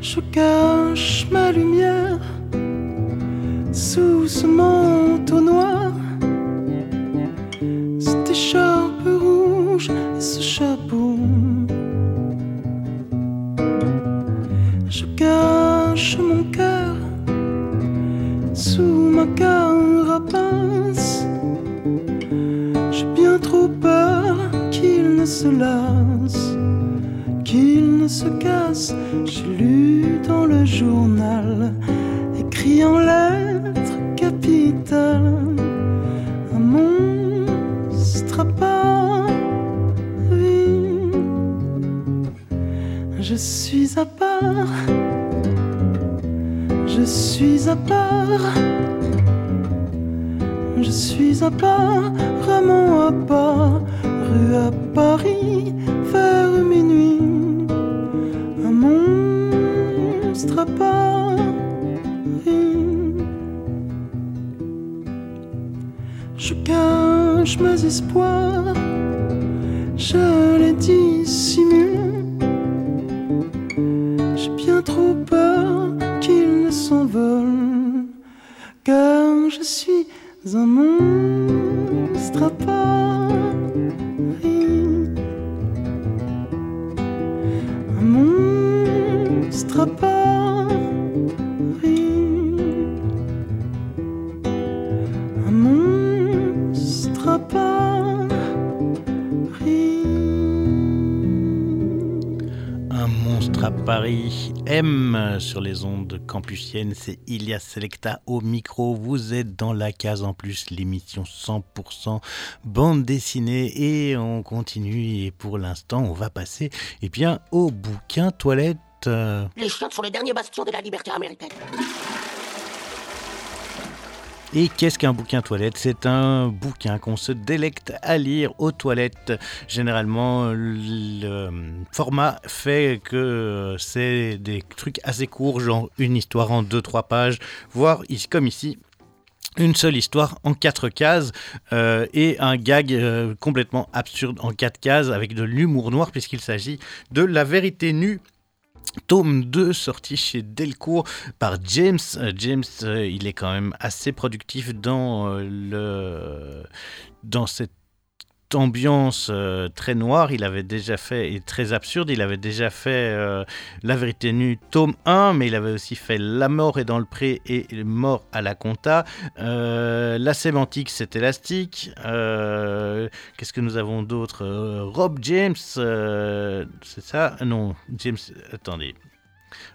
Speaker 10: Je cache ma lumière sous ce manteau noir, cette écharpe rouge et ce chapeau. Je cache mon cœur sous ma carapace. J'ai bien trop peur qu'il ne se lasse qu'il ne se casse. J'ai lu dans le journal, écrit en lettres capitales, un monstre à Paris. Je suis à part, je suis à part. Je suis à part, vraiment à part, rue à Paris, vers minuit. Un monstre à Paris. Je cache mes espoirs, je les dissimule. J'ai bien trop peur qu'ils ne s'envolent, car je suis un monstre à Paris. Un monstre à. À Paris.
Speaker 3: M sur les ondes campusiennes, c'est Ilias Selecta au micro. Vous êtes dans la case en plus, l'émission 100% bande dessinée et on continue. Et pour l'instant, on va passer eh bien, au bouquin toilette.
Speaker 11: Les chiottes sont les derniers bastions de la liberté américaine.
Speaker 3: Et qu'est-ce qu'un bouquin toilette? C'est un bouquin qu'on se délecte à lire aux toilettes. Généralement, le format fait que c'est des trucs assez courts, genre une histoire en 2-3 pages, voire comme ici. Une seule histoire en quatre cases euh, et un gag euh, complètement absurde en quatre cases avec de l'humour noir puisqu'il s'agit de la vérité nue Tome 2 sorti chez Delcourt par James. Euh, James, euh, il est quand même assez productif dans, euh, le, dans cette ambiance euh, très noire. Il avait déjà fait, et très absurde, il avait déjà fait euh, La vérité nue, tome 1, mais il avait aussi fait La mort est dans le pré et Mort à la compta. Euh, la sémantique, c'est élastique. Qu'est-ce que nous avons d'autre? Rob James, c'est ça? Non, James, attendez.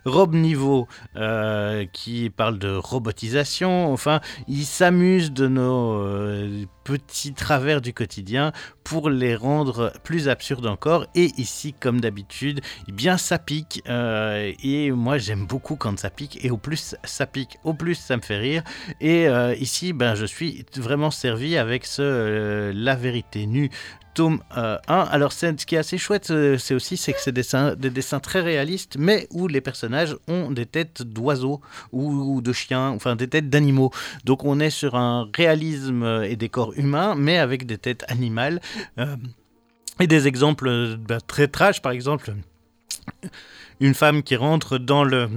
Speaker 3: Rob Niveau euh, qui parle de robotisation. Enfin, il s'amuse de nos euh, petits travers du quotidien pour les rendre plus absurdes encore. Et ici, comme d'habitude, eh bien ça pique. euh, et moi, j'aime beaucoup quand ça pique. Et au plus ça pique, au plus ça me fait rire. Et ici, ben, je suis vraiment servi avec ce La vérité nue tome euh, 1. Alors, c'est- ce qui est assez chouette, euh, c'est aussi c'est que c'est des dessins, des dessins très réalistes, mais où les personnages ont des têtes d'oiseaux ou, de chiens, enfin des têtes d'animaux. Donc, on est sur un réalisme euh, et des corps humains, mais avec des têtes animales. Euh, et des exemples euh, bah, très trash, par exemple, une femme qui rentre dans le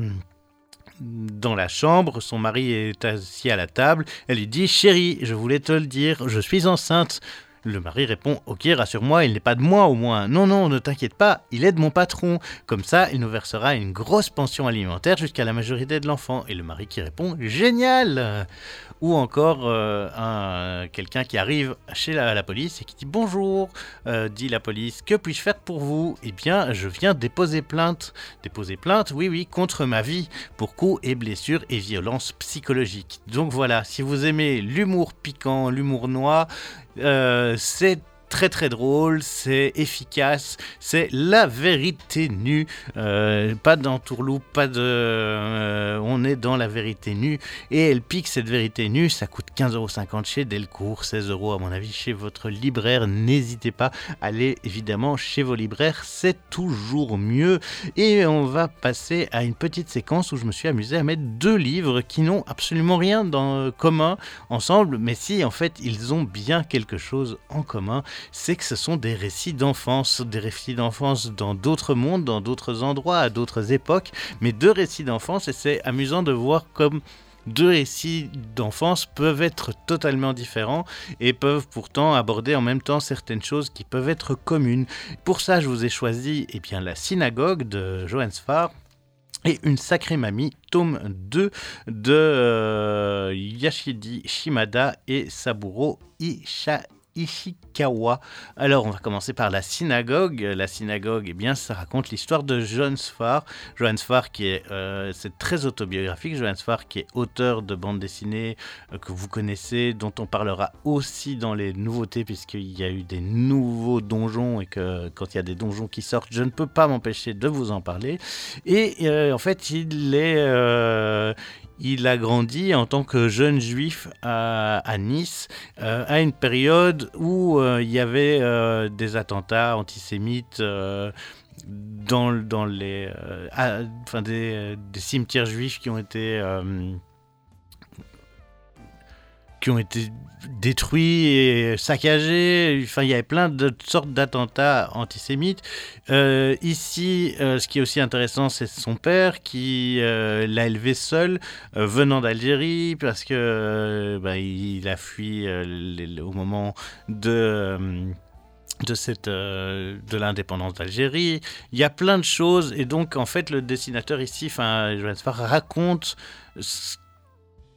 Speaker 3: dans la chambre, son mari est assis à la table, elle lui dit Chérie, je voulais te le dire, je suis enceinte. Le mari répond Ok, rassure-moi, il n'est pas de moi au moins. Non, non, ne t'inquiète pas, il est de mon patron. Comme ça, il nous versera une grosse pension alimentaire jusqu'à la majorité de l'enfant. Et le mari qui répond Génial Ou encore euh, un- quelqu'un qui arrive chez la, la police et qui dit Bonjour, euh, dit la police, que puis-je faire pour vous? Eh bien, je viens déposer plainte. Déposer plainte, oui, oui, contre ma vie, pour coups et blessures et violences psychologiques. Donc voilà, si vous aimez l'humour piquant, l'humour noir, euh, c'est très très drôle, c'est efficace, c'est la vérité nue, Euh, pas d'entourloupe, pas de... euh, on est dans la vérité nue, et elle pique cette vérité nue, ça coûte 15,50€ chez Delcourt, 16 euros à mon avis chez votre libraire, n'hésitez pas, allez évidemment chez vos libraires, c'est toujours mieux, et on va passer à une petite séquence où je me suis amusé à mettre deux livres qui n'ont absolument rien en commun ensemble, mais si en fait ils ont bien quelque chose en commun, c'est que ce sont des récits d'enfance, des récits d'enfance dans d'autres mondes, dans d'autres endroits, à d'autres époques, mais deux récits d'enfance, et c'est amusant de voir comme deux récits d'enfance peuvent être totalement différents et peuvent pourtant aborder en même temps certaines choses qui peuvent être communes. Pour ça, je vous ai choisi eh bien, La synagogue de Johannes Farr et Une sacrée mamie, tome 2 de euh, Yashidi Shimada et Saburo Isha- Ishikawa. Alors, on va commencer par la synagogue. La synagogue, eh bien, ça raconte l'histoire de Johannes Farr. Johannes Farr, qui est, euh, c'est très autobiographique. Johannes Farr, qui est auteur de bandes dessinées euh, que vous connaissez, dont on parlera aussi dans les nouveautés, puisqu'il y a eu des nouveaux donjons et que quand il y a des donjons qui sortent, je ne peux pas m'empêcher de vous en parler. Et euh, en fait, il est. il a grandi en tant que jeune juif à, Nice, euh, à une période où euh, il y avait euh, des attentats antisémites dans, dans les, enfin des, cimetières juifs qui ont été qui ont été détruits et saccagés. Enfin, il y avait plein de sortes d'attentats antisémites. Euh, ici, euh, ce qui est aussi intéressant, c'est son père qui euh, l'a élevé seul, venant d'Algérie, parce que bah, il a fui au moment de de de l'indépendance d'Algérie. Il y a plein de choses et donc en fait le dessinateur ici, enfin raconte ce-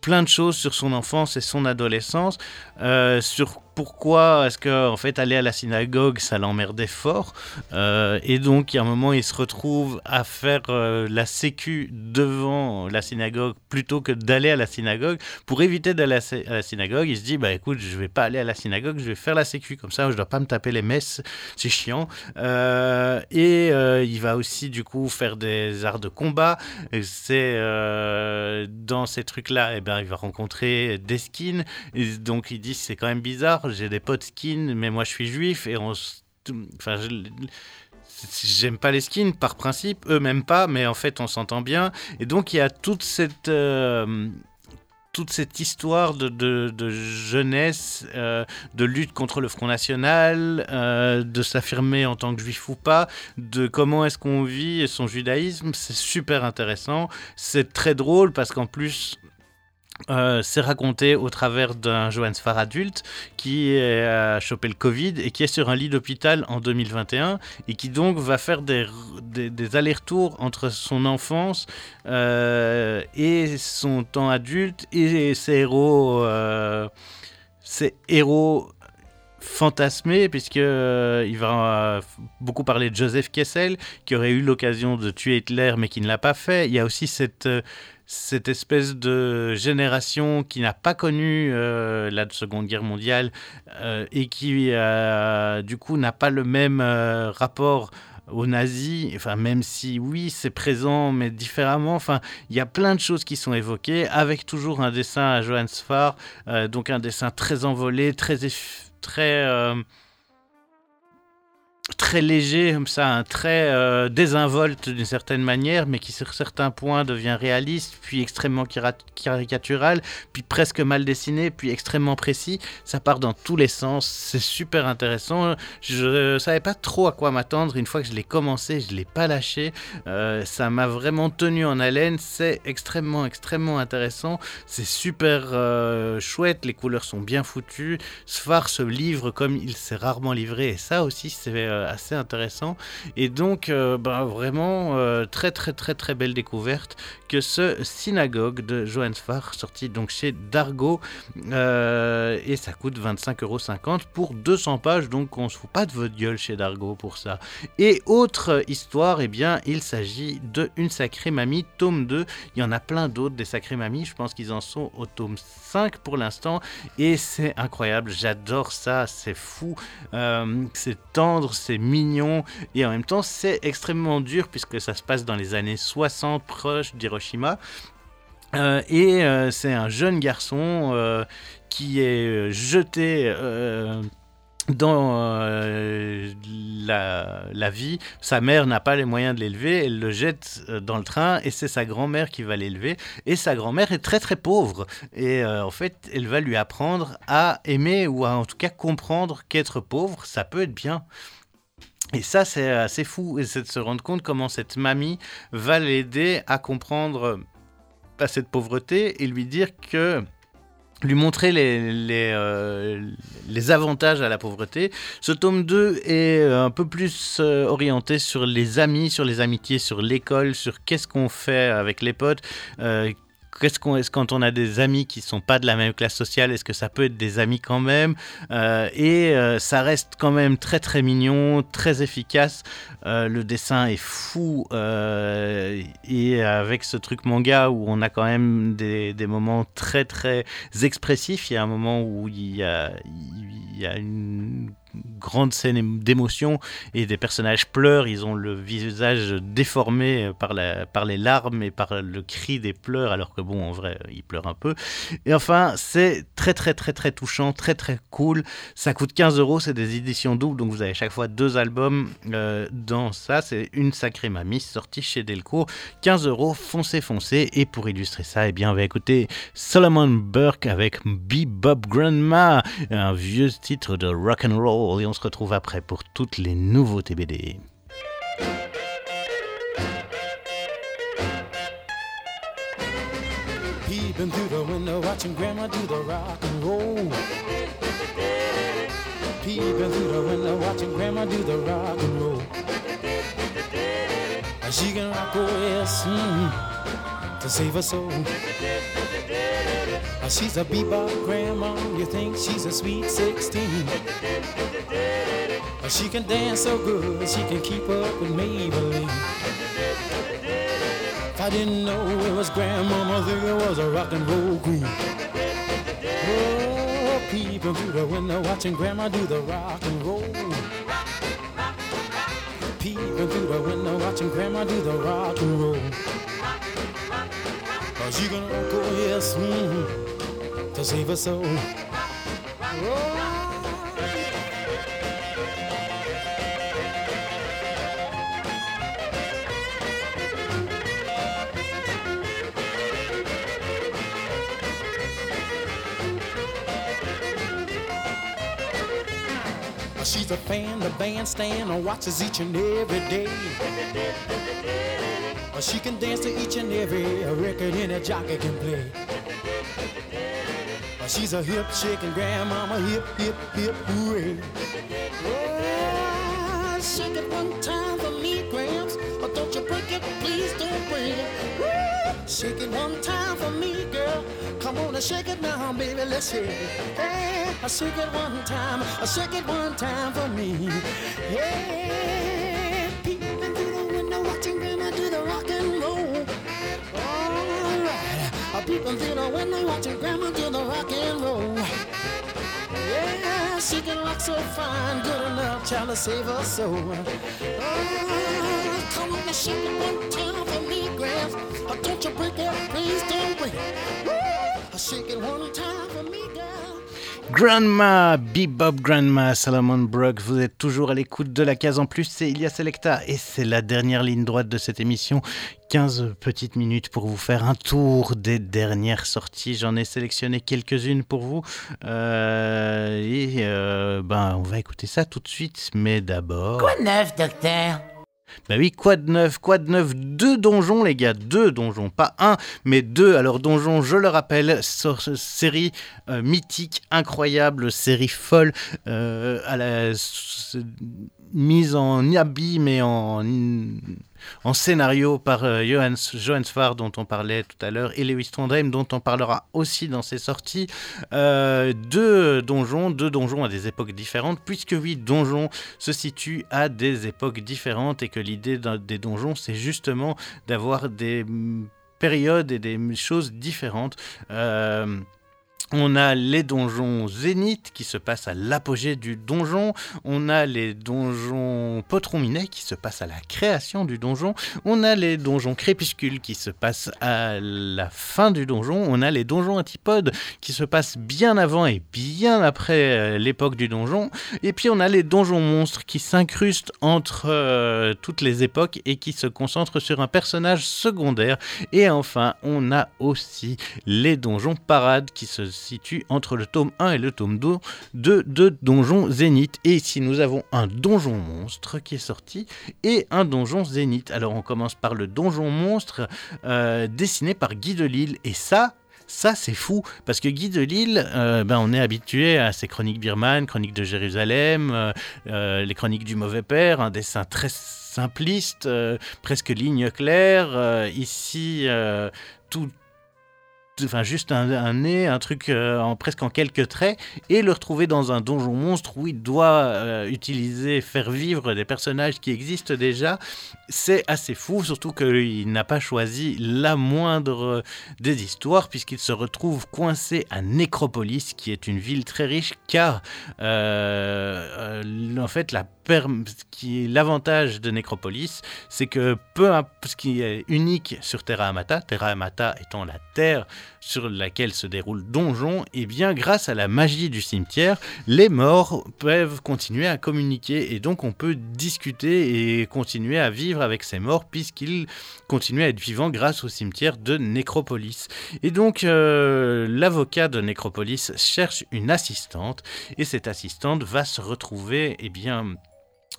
Speaker 3: plein de choses sur son enfance et son adolescence, euh, sur pourquoi est-ce que en fait aller à la synagogue ça l'emmerdait fort Euh, et donc il y a un moment il se retrouve à faire euh, la sécu devant la synagogue plutôt que d'aller à la synagogue. Pour éviter d'aller à la- synagogue il se dit bah écoute je vais pas aller à la synagogue je vais faire la sécu. Comme ça je dois pas me taper les messes. C'est chiant. Euh, et il va aussi du coup faire des arts de combat. C'est dans ces trucs là et ben il va rencontrer des skins donc il dit c'est quand même bizarre j'ai des potes skins mais moi je suis juif et on enfin J'aime pas les skins par principe, eux même pas, mais en fait on s'entend bien. Et donc il y a toute cette, euh, toute cette histoire de jeunesse, euh, de lutte contre le Front National, euh, de s'affirmer en tant que juif ou pas, de comment est-ce qu'on vit son judaïsme. C'est super intéressant. C'est très drôle parce qu'en plus euh, c'est raconté au travers d'un Johannes Farr adulte qui a chopé le Covid et qui est sur un lit d'hôpital en 2021 et qui donc va faire des, allers-retours entre son enfance euh, et son temps adulte et ses héros, euh, ses héros fantasmé puisque euh, va euh, beaucoup parler de Joseph Kessel qui aurait eu l'occasion de tuer Hitler mais qui ne l'a pas fait. Il y a aussi cette euh, cette espèce de génération qui n'a pas connu euh, la Seconde Guerre mondiale euh, et qui, euh, du coup, n'a pas le même rapport aux nazis, enfin même si oui c'est présent mais différemment, enfin il y a plein de choses qui sont évoquées avec toujours un dessin à Johannes Farr, donc un dessin très envolé, très très très léger comme ça, un très euh, désinvolte d'une certaine manière, mais qui sur certains points devient réaliste, puis extrêmement caricatural, puis presque mal dessiné, puis extrêmement précis. Ça part dans tous les sens, c'est super intéressant. Je savais pas trop à quoi m'attendre. Une fois que je l'ai commencé, je l'ai pas lâché. Euh, ça m'a vraiment tenu en haleine. C'est extrêmement, extrêmement intéressant. C'est super euh, chouette. Les couleurs sont bien foutues. Sfar se livre comme il s'est rarement livré, et ça aussi c'est euh, assez intéressant. Et donc, euh, ben, vraiment, euh, très très très très belle découverte que ce Synagogue de Johannes Farr, sorti donc chez Dargo, euh, et ça coûte 25,50€ pour 200 pages, donc on se fout pas de votre gueule chez Dargo pour ça. Et autre histoire, eh bien, il s'agit de Une sacrée mamie, tome 2. Il y en a plein d'autres des sacrées mamies, je pense qu'ils en sont au tome 5 pour l'instant, et c'est incroyable, j'adore ça, c'est fou, euh, c'est tendre, c'est mignon, et en même temps c'est extrêmement dur puisque ça se passe dans les années 60 proche d'Hiroshima. Euh, et euh, c'est un jeune garçon euh, qui est jeté dans la, la vie. Sa mère n'a pas les moyens de l'élever, elle le jette dans le train et c'est sa grand-mère qui va l'élever. Et sa grand-mère est très très pauvre. Et en fait, elle va lui apprendre à aimer ou à en tout cas comprendre qu'être pauvre, ça peut être bien. Et ça, c'est assez fou, c'est de se rendre compte comment cette mamie va l'aider à comprendre pas cette pauvreté et lui dire que lui montrer les, euh, avantages à la pauvreté. Ce tome 2 est un peu plus euh, orienté sur les amis, sur les amitiés, sur l'école, sur qu'est-ce qu'on fait avec les potes. euh, Qu'est-ce qu'on est-ce quand on a des amis qui sont pas de la même classe sociale, est-ce que ça peut être des amis quand même Euh, Et euh, ça reste quand même très très mignon, très efficace. Euh, le dessin est fou et avec ce truc manga où on a quand même des, des moments très très expressifs. Il y a un moment où il y a, il y a une grande scène d'émotion et des personnages pleurent, ils ont le visage déformé par, les larmes et par le cri des pleurs, alors que bon, en vrai, ils pleurent un peu. Et enfin, c'est très très très très touchant, très très cool. Ça coûte 15 euros, c'est des éditions doubles, donc vous avez chaque fois deux albums euh, dans ça. C'est une sacrée mamie sortie chez Delcourt. 15 euros, foncez, foncez. Et pour illustrer ça, eh bien, on va écouter Solomon Burke avec Bebop Grandma, un vieux titre de rock and roll. Et on se retrouve après pour toutes les nouveautés BD.
Speaker 12: Peeping through the window, watching Grandma do the rock and roll. Peeping through the window, watching Grandma do the rock and roll. She mm, save. She's a bebop grandma, you think she's a sweet 16. She can dance so good, she can keep up with Maybelline. If I didn't know it was grandmama, I think it was a rock and roll queen. Oh, peeping through the window, watching grandma do the rock and roll. Peeping through the window, watching grandma do the rock and roll. She gonna oh yes, mm, to save her soul. She's a fan, the bandstand, and watches each and every day. She can dance to each and every record any jockey can play. She's a hip shaking grandmama, hip, hip, hip, hooray. Oh, shake it one time for me, Gramps. Or don't you break it, please don't break it. Woo! Shake it one time for me, girl. Come on and shake it now, baby. Let's hear it. Hey, I shake it one time. I shake it one time for me. Hey, peeping through the window, watching grandma do the rock and roll. All right, I'm peeping through the window, watching grandma do the rock and roll. Yeah, she can rock so fine, good enough, child to save her soul. Oh, come on shake it one time for me, Gramps.
Speaker 3: Grandma, Bebop Grandma, Salomon Brooks, vous êtes toujours à l'écoute de la case en plus, c'est Ilia Selecta et c'est la dernière ligne droite de cette émission. 15 petites minutes pour vous faire un tour des dernières sorties. J'en ai sélectionné quelques-unes pour vous. Euh, et euh, ben, on va écouter ça tout de suite, mais d'abord.
Speaker 11: Quoi neuf, docteur?
Speaker 3: Bah oui, quoi de neuf Quoi de neuf Deux donjons, les gars, deux donjons. Pas un, mais deux. Alors, donjon, je le rappelle, série euh, mythique, incroyable, série folle, euh, à la mise en abîme et en, en scénario par euh, Johannes, Johannes Farr, dont on parlait tout à l'heure, et Lewis Trondheim, dont on parlera aussi dans ses sorties. Euh, deux donjons, deux donjons à des époques différentes, puisque oui, donjon se situe à des époques différentes et que l'idée des donjons, c'est justement d'avoir des mm, périodes et des choses différentes. Euh, on a les donjons Zénith qui se passent à l'apogée du donjon. On a les donjons Potron Minet qui se passent à la création du donjon. On a les donjons Crépuscule qui se passent à la fin du donjon. On a les donjons Antipodes qui se passent bien avant et bien après euh, l'époque du donjon. Et puis on a les donjons monstres qui s'incrustent entre euh, toutes les époques et qui se concentrent sur un personnage secondaire. Et enfin, on a aussi les donjons parades qui se situent entre le tome 1 et le tome 2 de, de donjons Zénith. Et ici, nous avons un donjon monstre qui est sorti et un donjon Zénith. Alors, on commence par le donjon monstre euh, dessiné par Guy Delisle. Et ça, ça, c'est fou, parce que Guy Delisle, euh, ben, on est habitué à ses chroniques birmanes, chroniques de Jérusalem, euh, euh, les chroniques du mauvais père, un dessin très simpliste, presque ligne claire. ici, tout, enfin juste un, nez, un truc euh, presque en quelques traits, et le retrouver dans un donjon monstre où il doit euh, utiliser, faire vivre des personnages qui existent déjà, c'est assez fou, surtout qu'il n'a pas choisi la moindre des histoires, puisqu'il se retrouve coincé à Nécropolis, qui est une ville très riche, car euh, euh, en fait la qui est l'avantage de Nécropolis, c'est que peu ce qui est unique sur Terra Amata, Terra Amata étant la terre sur laquelle se déroule Donjon, et bien grâce à la magie du cimetière, les morts peuvent continuer à communiquer et donc on peut discuter et continuer à vivre avec ces morts puisqu'ils continuent à être vivants grâce au cimetière de Nécropolis. Et donc euh, l'avocat de Nécropolis cherche une assistante et cette assistante va se retrouver eh bien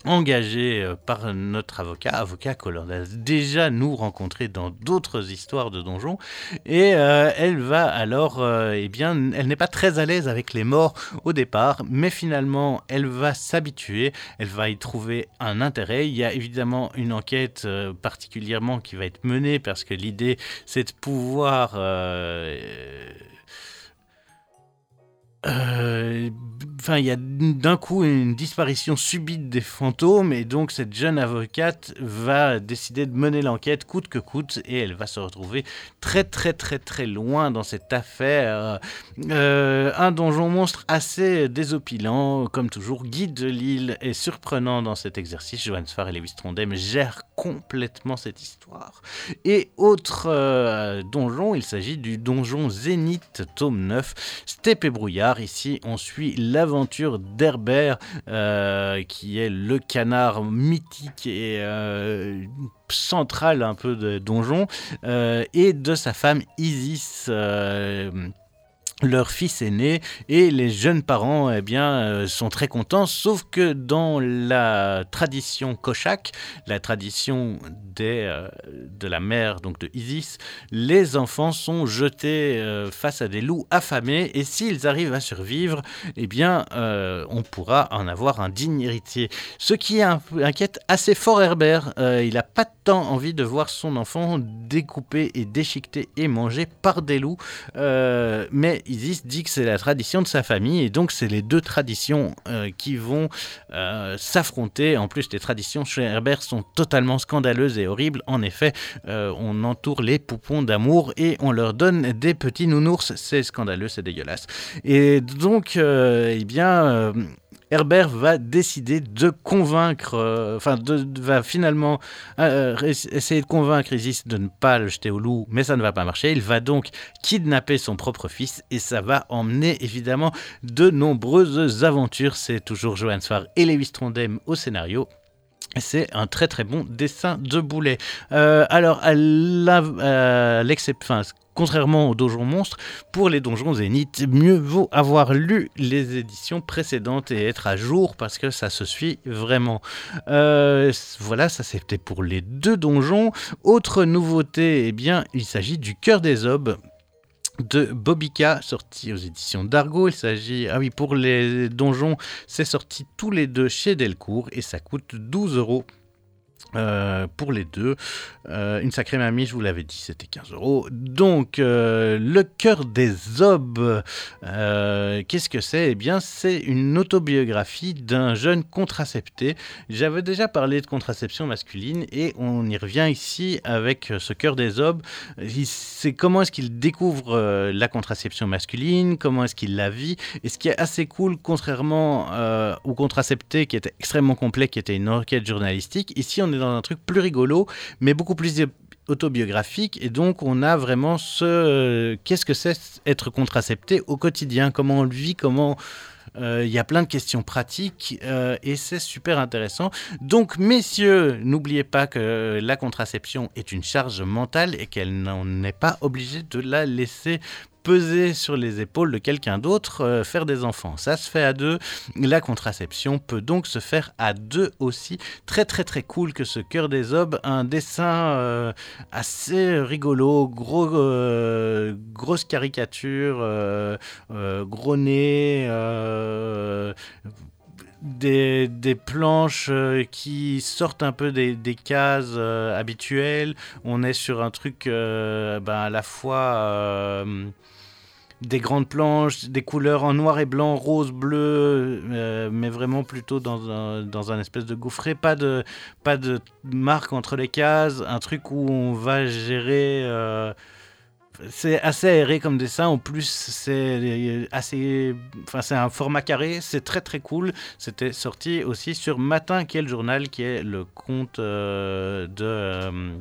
Speaker 3: engagée euh, par notre avocat, avocat a déjà nous rencontré dans d'autres histoires de donjons, et euh, elle va alors, euh, eh bien, elle n'est pas très à l'aise avec les morts au départ, mais finalement, elle va s'habituer, elle va y trouver un intérêt. Il y a évidemment une enquête particulièrement qui va être menée parce que l'idée, c'est de pouvoir Enfin, il y a d'un coup une disparition subite des fantômes, et donc cette jeune avocate va décider de mener l'enquête coûte que coûte, et elle va se retrouver très très très très loin dans cette affaire. Euh, un donjon monstre assez désopilant, comme toujours. Guy de Lille est surprenant dans cet exercice. Johannes Farr et Lewis Trondheim gèrent complètement cette histoire. Et autre euh, donjon, il s'agit du donjon Zénith, tome 9, Steppe brouillard. Ici, on suit l'aventure d'Herbert, euh, qui est le canard mythique et euh, central un peu de donjon, euh, et de sa femme Isis. Leur fils est né et les jeunes parents eh bien, euh, sont très contents, sauf que dans la tradition cochaque, la tradition des, euh, de la mère donc de Isis, les enfants sont jetés euh, face à des loups affamés et s'ils arrivent à survivre, eh bien, on pourra en avoir un digne héritier. Ce qui in- inquiète assez fort Herbert. Il n'a pas tant envie de voir son enfant découpé et déchiqueté et mangé par des loups. Mais Isis dit que c'est la tradition de sa famille et donc c'est les deux traditions euh, qui vont euh, s'affronter. En plus, les traditions chez Herbert sont totalement scandaleuses et horribles. En effet, euh, on entoure les poupons d'amour et on leur donne des petits nounours. C'est scandaleux, c'est dégueulasse. Et donc, eh bien. Euh, Herbert va décider de convaincre, euh, enfin, va finalement euh, ess- essayer de convaincre Isis de ne pas le jeter au loup, mais ça ne va pas marcher. Il va donc kidnapper son propre fils et ça va emmener évidemment de nombreuses aventures. C'est toujours Johannes Farr et Lewis Trondheim au scénario. C'est un très très bon dessin de boulet. Euh, alors, à la- à l'excep- enfin, contrairement aux donjons monstres, pour les donjons zénith, mieux vaut avoir lu les éditions précédentes et être à jour parce que ça se suit vraiment. Euh, voilà, ça c'était pour les deux donjons. Autre nouveauté, eh bien, il s'agit du Cœur des Aubes de Bobica, sorti aux éditions d'Argo. Il s'agit, ah oui, pour les donjons, c'est sorti tous les deux chez Delcourt et ça coûte 12 euros. Euh, pour les deux. Euh, une sacrée mamie, je vous l'avais dit, c'était 15 euros. Donc, euh, Le cœur des euh, qu'est-ce que c'est? Eh bien, c'est une autobiographie d'un jeune contracepté. J'avais déjà parlé de contraception masculine et on y revient ici avec ce cœur des. Il- C'est comment est-ce qu'il découvre la contraception masculine, comment est-ce qu'il la vit. Et ce qui est assez cool, contrairement au contracepté qui était extrêmement complet, qui était une enquête journalistique, ici on est dans un truc plus rigolo, mais beaucoup plus autobiographique. Et donc on a vraiment ce euh, qu'est-ce que c'est être contracepté au quotidien? Comment on le vit? Comment euh, il y a plein de questions pratiques euh, et c'est super intéressant. Donc, messieurs, n'oubliez pas que la contraception est une charge mentale et qu'elle n'en est pas obligée de la laisser peser sur les épaules de quelqu'un d'autre, euh, faire des enfants. Ça se fait à deux. La contraception peut donc se faire à deux aussi. Très très très cool que ce cœur des aubes, un dessin euh, assez rigolo, gros, euh, grosse caricature, gros nez. des, des planches qui sortent un peu des, des cases habituelles. On est sur un truc ben, à la fois des grandes planches, des couleurs en noir et blanc, rose, bleu, euh, mais vraiment plutôt dans un, dans un espèce de gouffret. Pas de, pas de marque entre les cases, un truc où on va gérer. euh, c'est assez aéré comme dessin. En plus, c'est assez, enfin, c'est un format carré. C'est très très cool. C'était sorti aussi sur Matin Quel Journal, qui est le compte euh, de euh,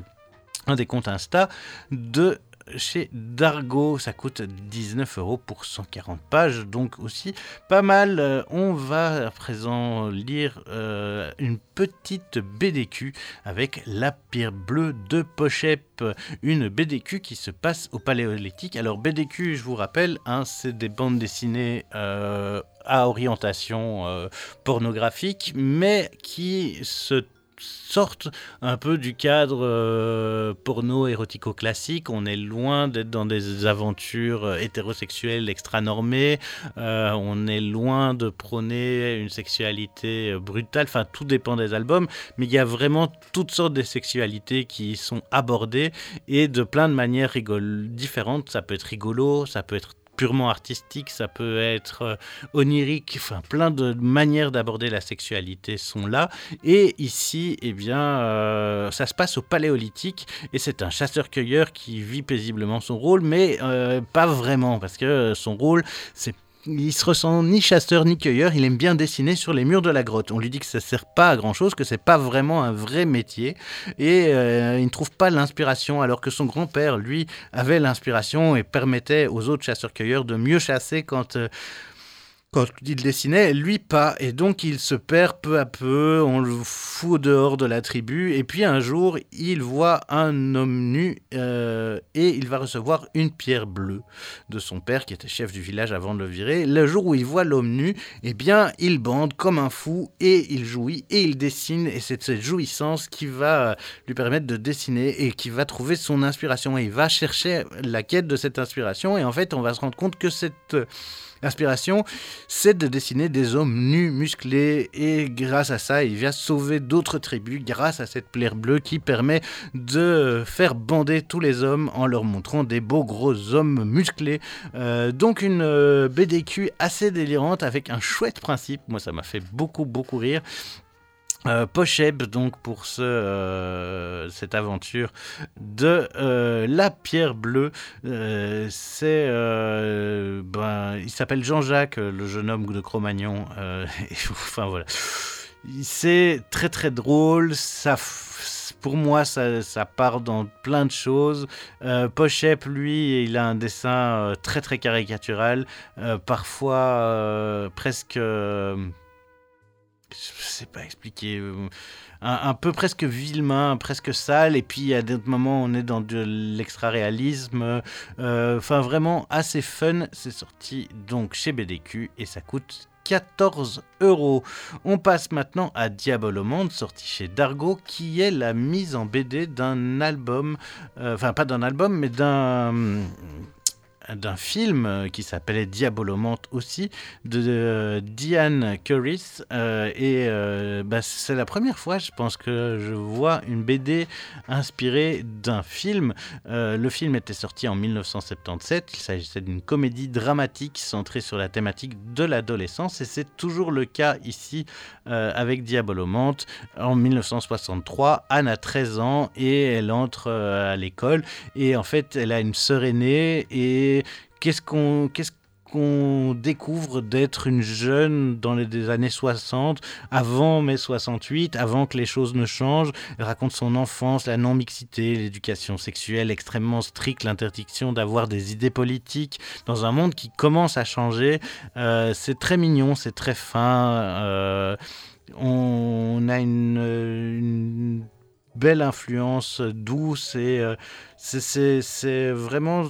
Speaker 3: un des comptes Insta de chez Dargo. Ça coûte 19 euros pour 140 pages, donc aussi pas mal. Euh, On va à présent lire euh, une petite BDQ avec la pierre bleue de Pochep, une BDQ qui se passe au Paléolithique. Alors BDQ, je vous rappelle, hein, c'est des bandes dessinées euh, à orientation pornographique, mais qui se sortent un peu du cadre euh, porno érotico classique. On est loin d'être dans des aventures euh, hétérosexuelles extra-normées. Euh, on est loin de prôner une sexualité brutale. Enfin, tout dépend des albums. Mais il y a vraiment toutes sortes de sexualités qui sont abordées et de plein de manières rigol- différentes. Ça peut être rigolo, ça peut être purement artistique, ça peut être euh, onirique, enfin plein de manières d'aborder la sexualité sont là. Et ici, eh bien, euh, ça se passe au Paléolithique et c'est un chasseur-cueilleur qui vit paisiblement son rôle, mais euh, pas vraiment parce que son rôle, c'est il se ressent ni chasseur ni cueilleur, il aime bien dessiner sur les murs de la grotte. On lui dit que ça sert pas à grand chose, que c'est pas vraiment un vrai métier, et euh, il ne trouve pas l'inspiration, alors que son grand-père, lui, avait l'inspiration et permettait aux autres chasseurs-cueilleurs de mieux chasser quand. euh, quand il dessinait, lui pas. Et donc il se perd peu à peu, on le fout dehors de la tribu. Et puis un jour, il voit un homme nu euh, et il va recevoir une pierre bleue de son père qui était chef du village avant de le virer. Le jour où il voit l'homme nu, eh bien il bande comme un fou et il jouit et il dessine. Et c'est cette jouissance qui va lui permettre de dessiner et qui va trouver son inspiration. Et il va chercher la quête de cette inspiration. Et en fait, on va se rendre compte que cette L'inspiration, c'est de dessiner des hommes nus, musclés, et grâce à ça, il vient sauver d'autres tribus grâce à cette plaire bleue qui permet de faire bander tous les hommes en leur montrant des beaux gros hommes musclés. Euh, donc une euh, BDQ assez délirante avec un chouette principe. Moi, ça m'a fait beaucoup, beaucoup rire. Euh, Pocheb, donc pour euh, cette aventure de euh, la pierre bleue, c'est, ben, il s'appelle Jean-Jacques, le jeune homme de Cro-Magnon. [laughs] enfin voilà, c'est très très drôle. Ça, pour moi, ça, ça part dans plein de choses. Euh, Pochep, lui, il a un dessin très très caricatural, parfois presque. Je sais pas expliquer. euh, Un, peu presque vilain, presque sale, et puis à d'autres moments on est dans de l'extra-réalisme. euh, Enfin, vraiment assez fun. C'est sorti donc chez BDQ et ça coûte 14 euros. On passe maintenant à Diabolomande, sorti chez Dargo, qui est la mise en BD d'un album, euh, enfin pas d'un album, mais d'un d'un film euh, qui s'appelait Diabolomante aussi, de euh, Diane Curris. euh, et bah, c'est la première fois, je pense, que je vois une BD inspirée d'un film. Le film était sorti en 1977. Il s'agissait d'une comédie dramatique centrée sur la thématique de l'adolescence. Et c'est toujours le cas ici avec Diabolomante. En 1963, Anne a 13 ans et elle entre à l'école. Et en fait, elle a une sœur aînée. Et qu'est-ce qu'on. Découvre d'être une jeune dans les années 60, avant mai 68, avant que les choses ne changent? Elle raconte son enfance, la non-mixité, l'éducation sexuelle extrêmement stricte, l'interdiction d'avoir des idées politiques dans un monde qui commence à changer. Euh, c'est très mignon, c'est très fin. euh, on a une, belle influence douce et euh, c'est vraiment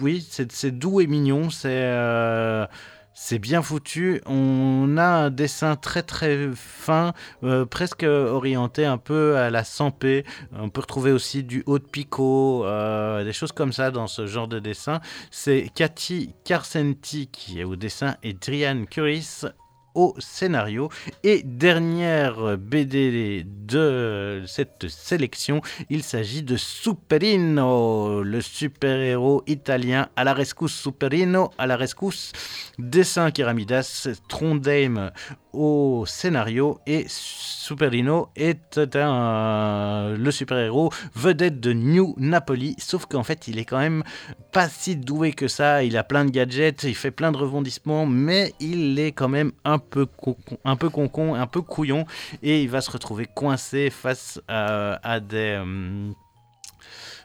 Speaker 3: oui, c'est doux et mignon, c'est euh, c'est bien foutu. On a un dessin très très fin, euh, presque orienté un peu à la Sampé. On peut retrouver aussi du haut de picot, euh, des choses comme ça dans ce genre de dessin. C'est Cathy Carcenti qui est au dessin et Drian Curis au scénario. Et dernière BD de cette sélection, il s'agit de Superino, le super-héros italien à la rescousse Superino, à la rescousse, dessin Keramidas, Trondheim au scénario et Superino est le super-héros vedette de New Napoli, sauf qu'en fait il est quand même pas si doué que ça, il a plein de gadgets, il fait plein de rebondissements, mais il est quand même un peu con, un peu concon, un peu couillon, et il va se retrouver coincé face à, des... hum,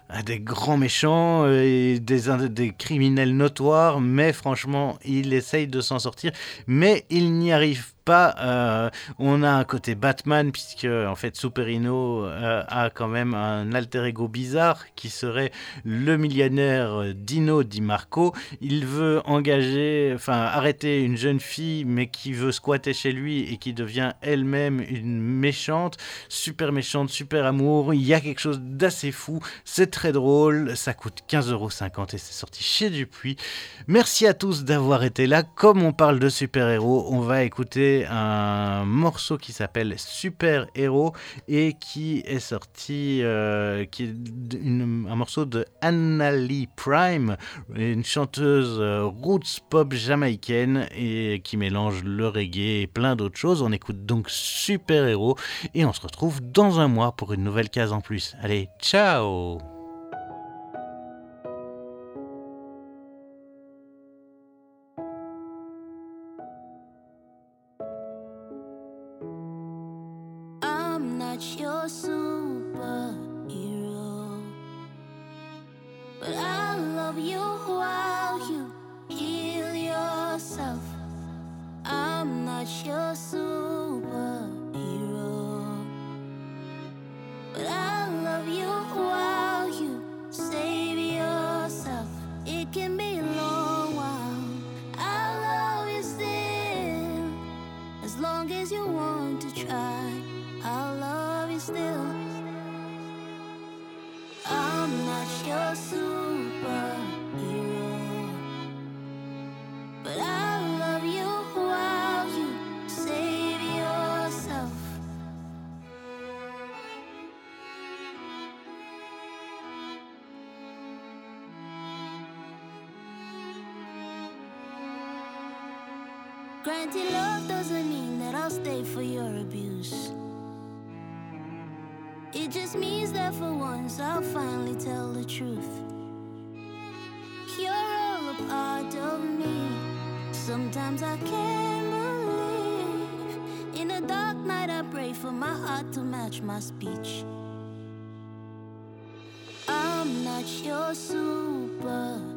Speaker 3: à des grands méchants euh, et des, des criminels notoires, mais franchement, il essaye de s'en sortir, mais il n'y arrive euh, on a un côté Batman, puisque en fait, Superino euh, a quand même un alter ego bizarre qui serait le millionnaire Dino Di Marco. Il veut engager, enfin, arrêter une jeune fille, mais qui veut squatter chez lui et qui devient elle-même une méchante, super méchante, super amour. Il y a quelque chose d'assez fou. C'est très drôle. Ça coûte 15,50€ et c'est sorti chez Dupuis. Merci à tous d'avoir été là. Comme on parle de super-héros, on va écouter un morceau qui s'appelle Super Héros et qui est sorti, euh, qui est un morceau de Annalie Prime, une chanteuse euh, roots pop jamaïcaine et qui mélange le reggae et plein d'autres choses. On écoute donc Super Héros et on se retrouve dans un mois pour une nouvelle case en plus. Allez, ciao
Speaker 13: Granted, love doesn't mean that I'll stay for your abuse. It just means that for once I'll finally tell the truth. You're all a part of me. Sometimes I can't believe. In a dark night, I pray for my heart to match my speech. I'm not your superhero.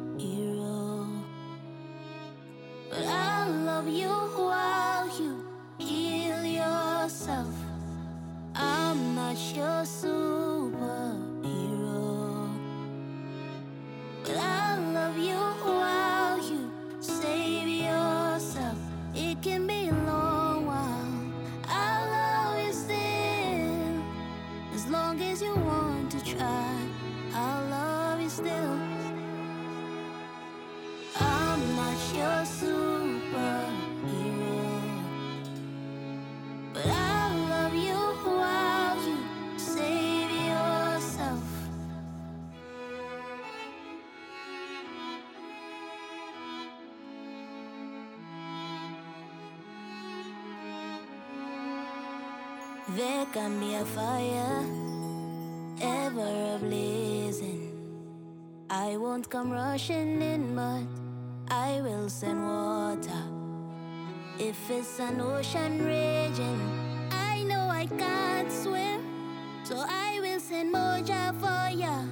Speaker 13: There can be a fire ever blazing. I won't come rushing in, but I will send water. If it's an ocean raging, I know I can't swim, so I will send Moja for ya.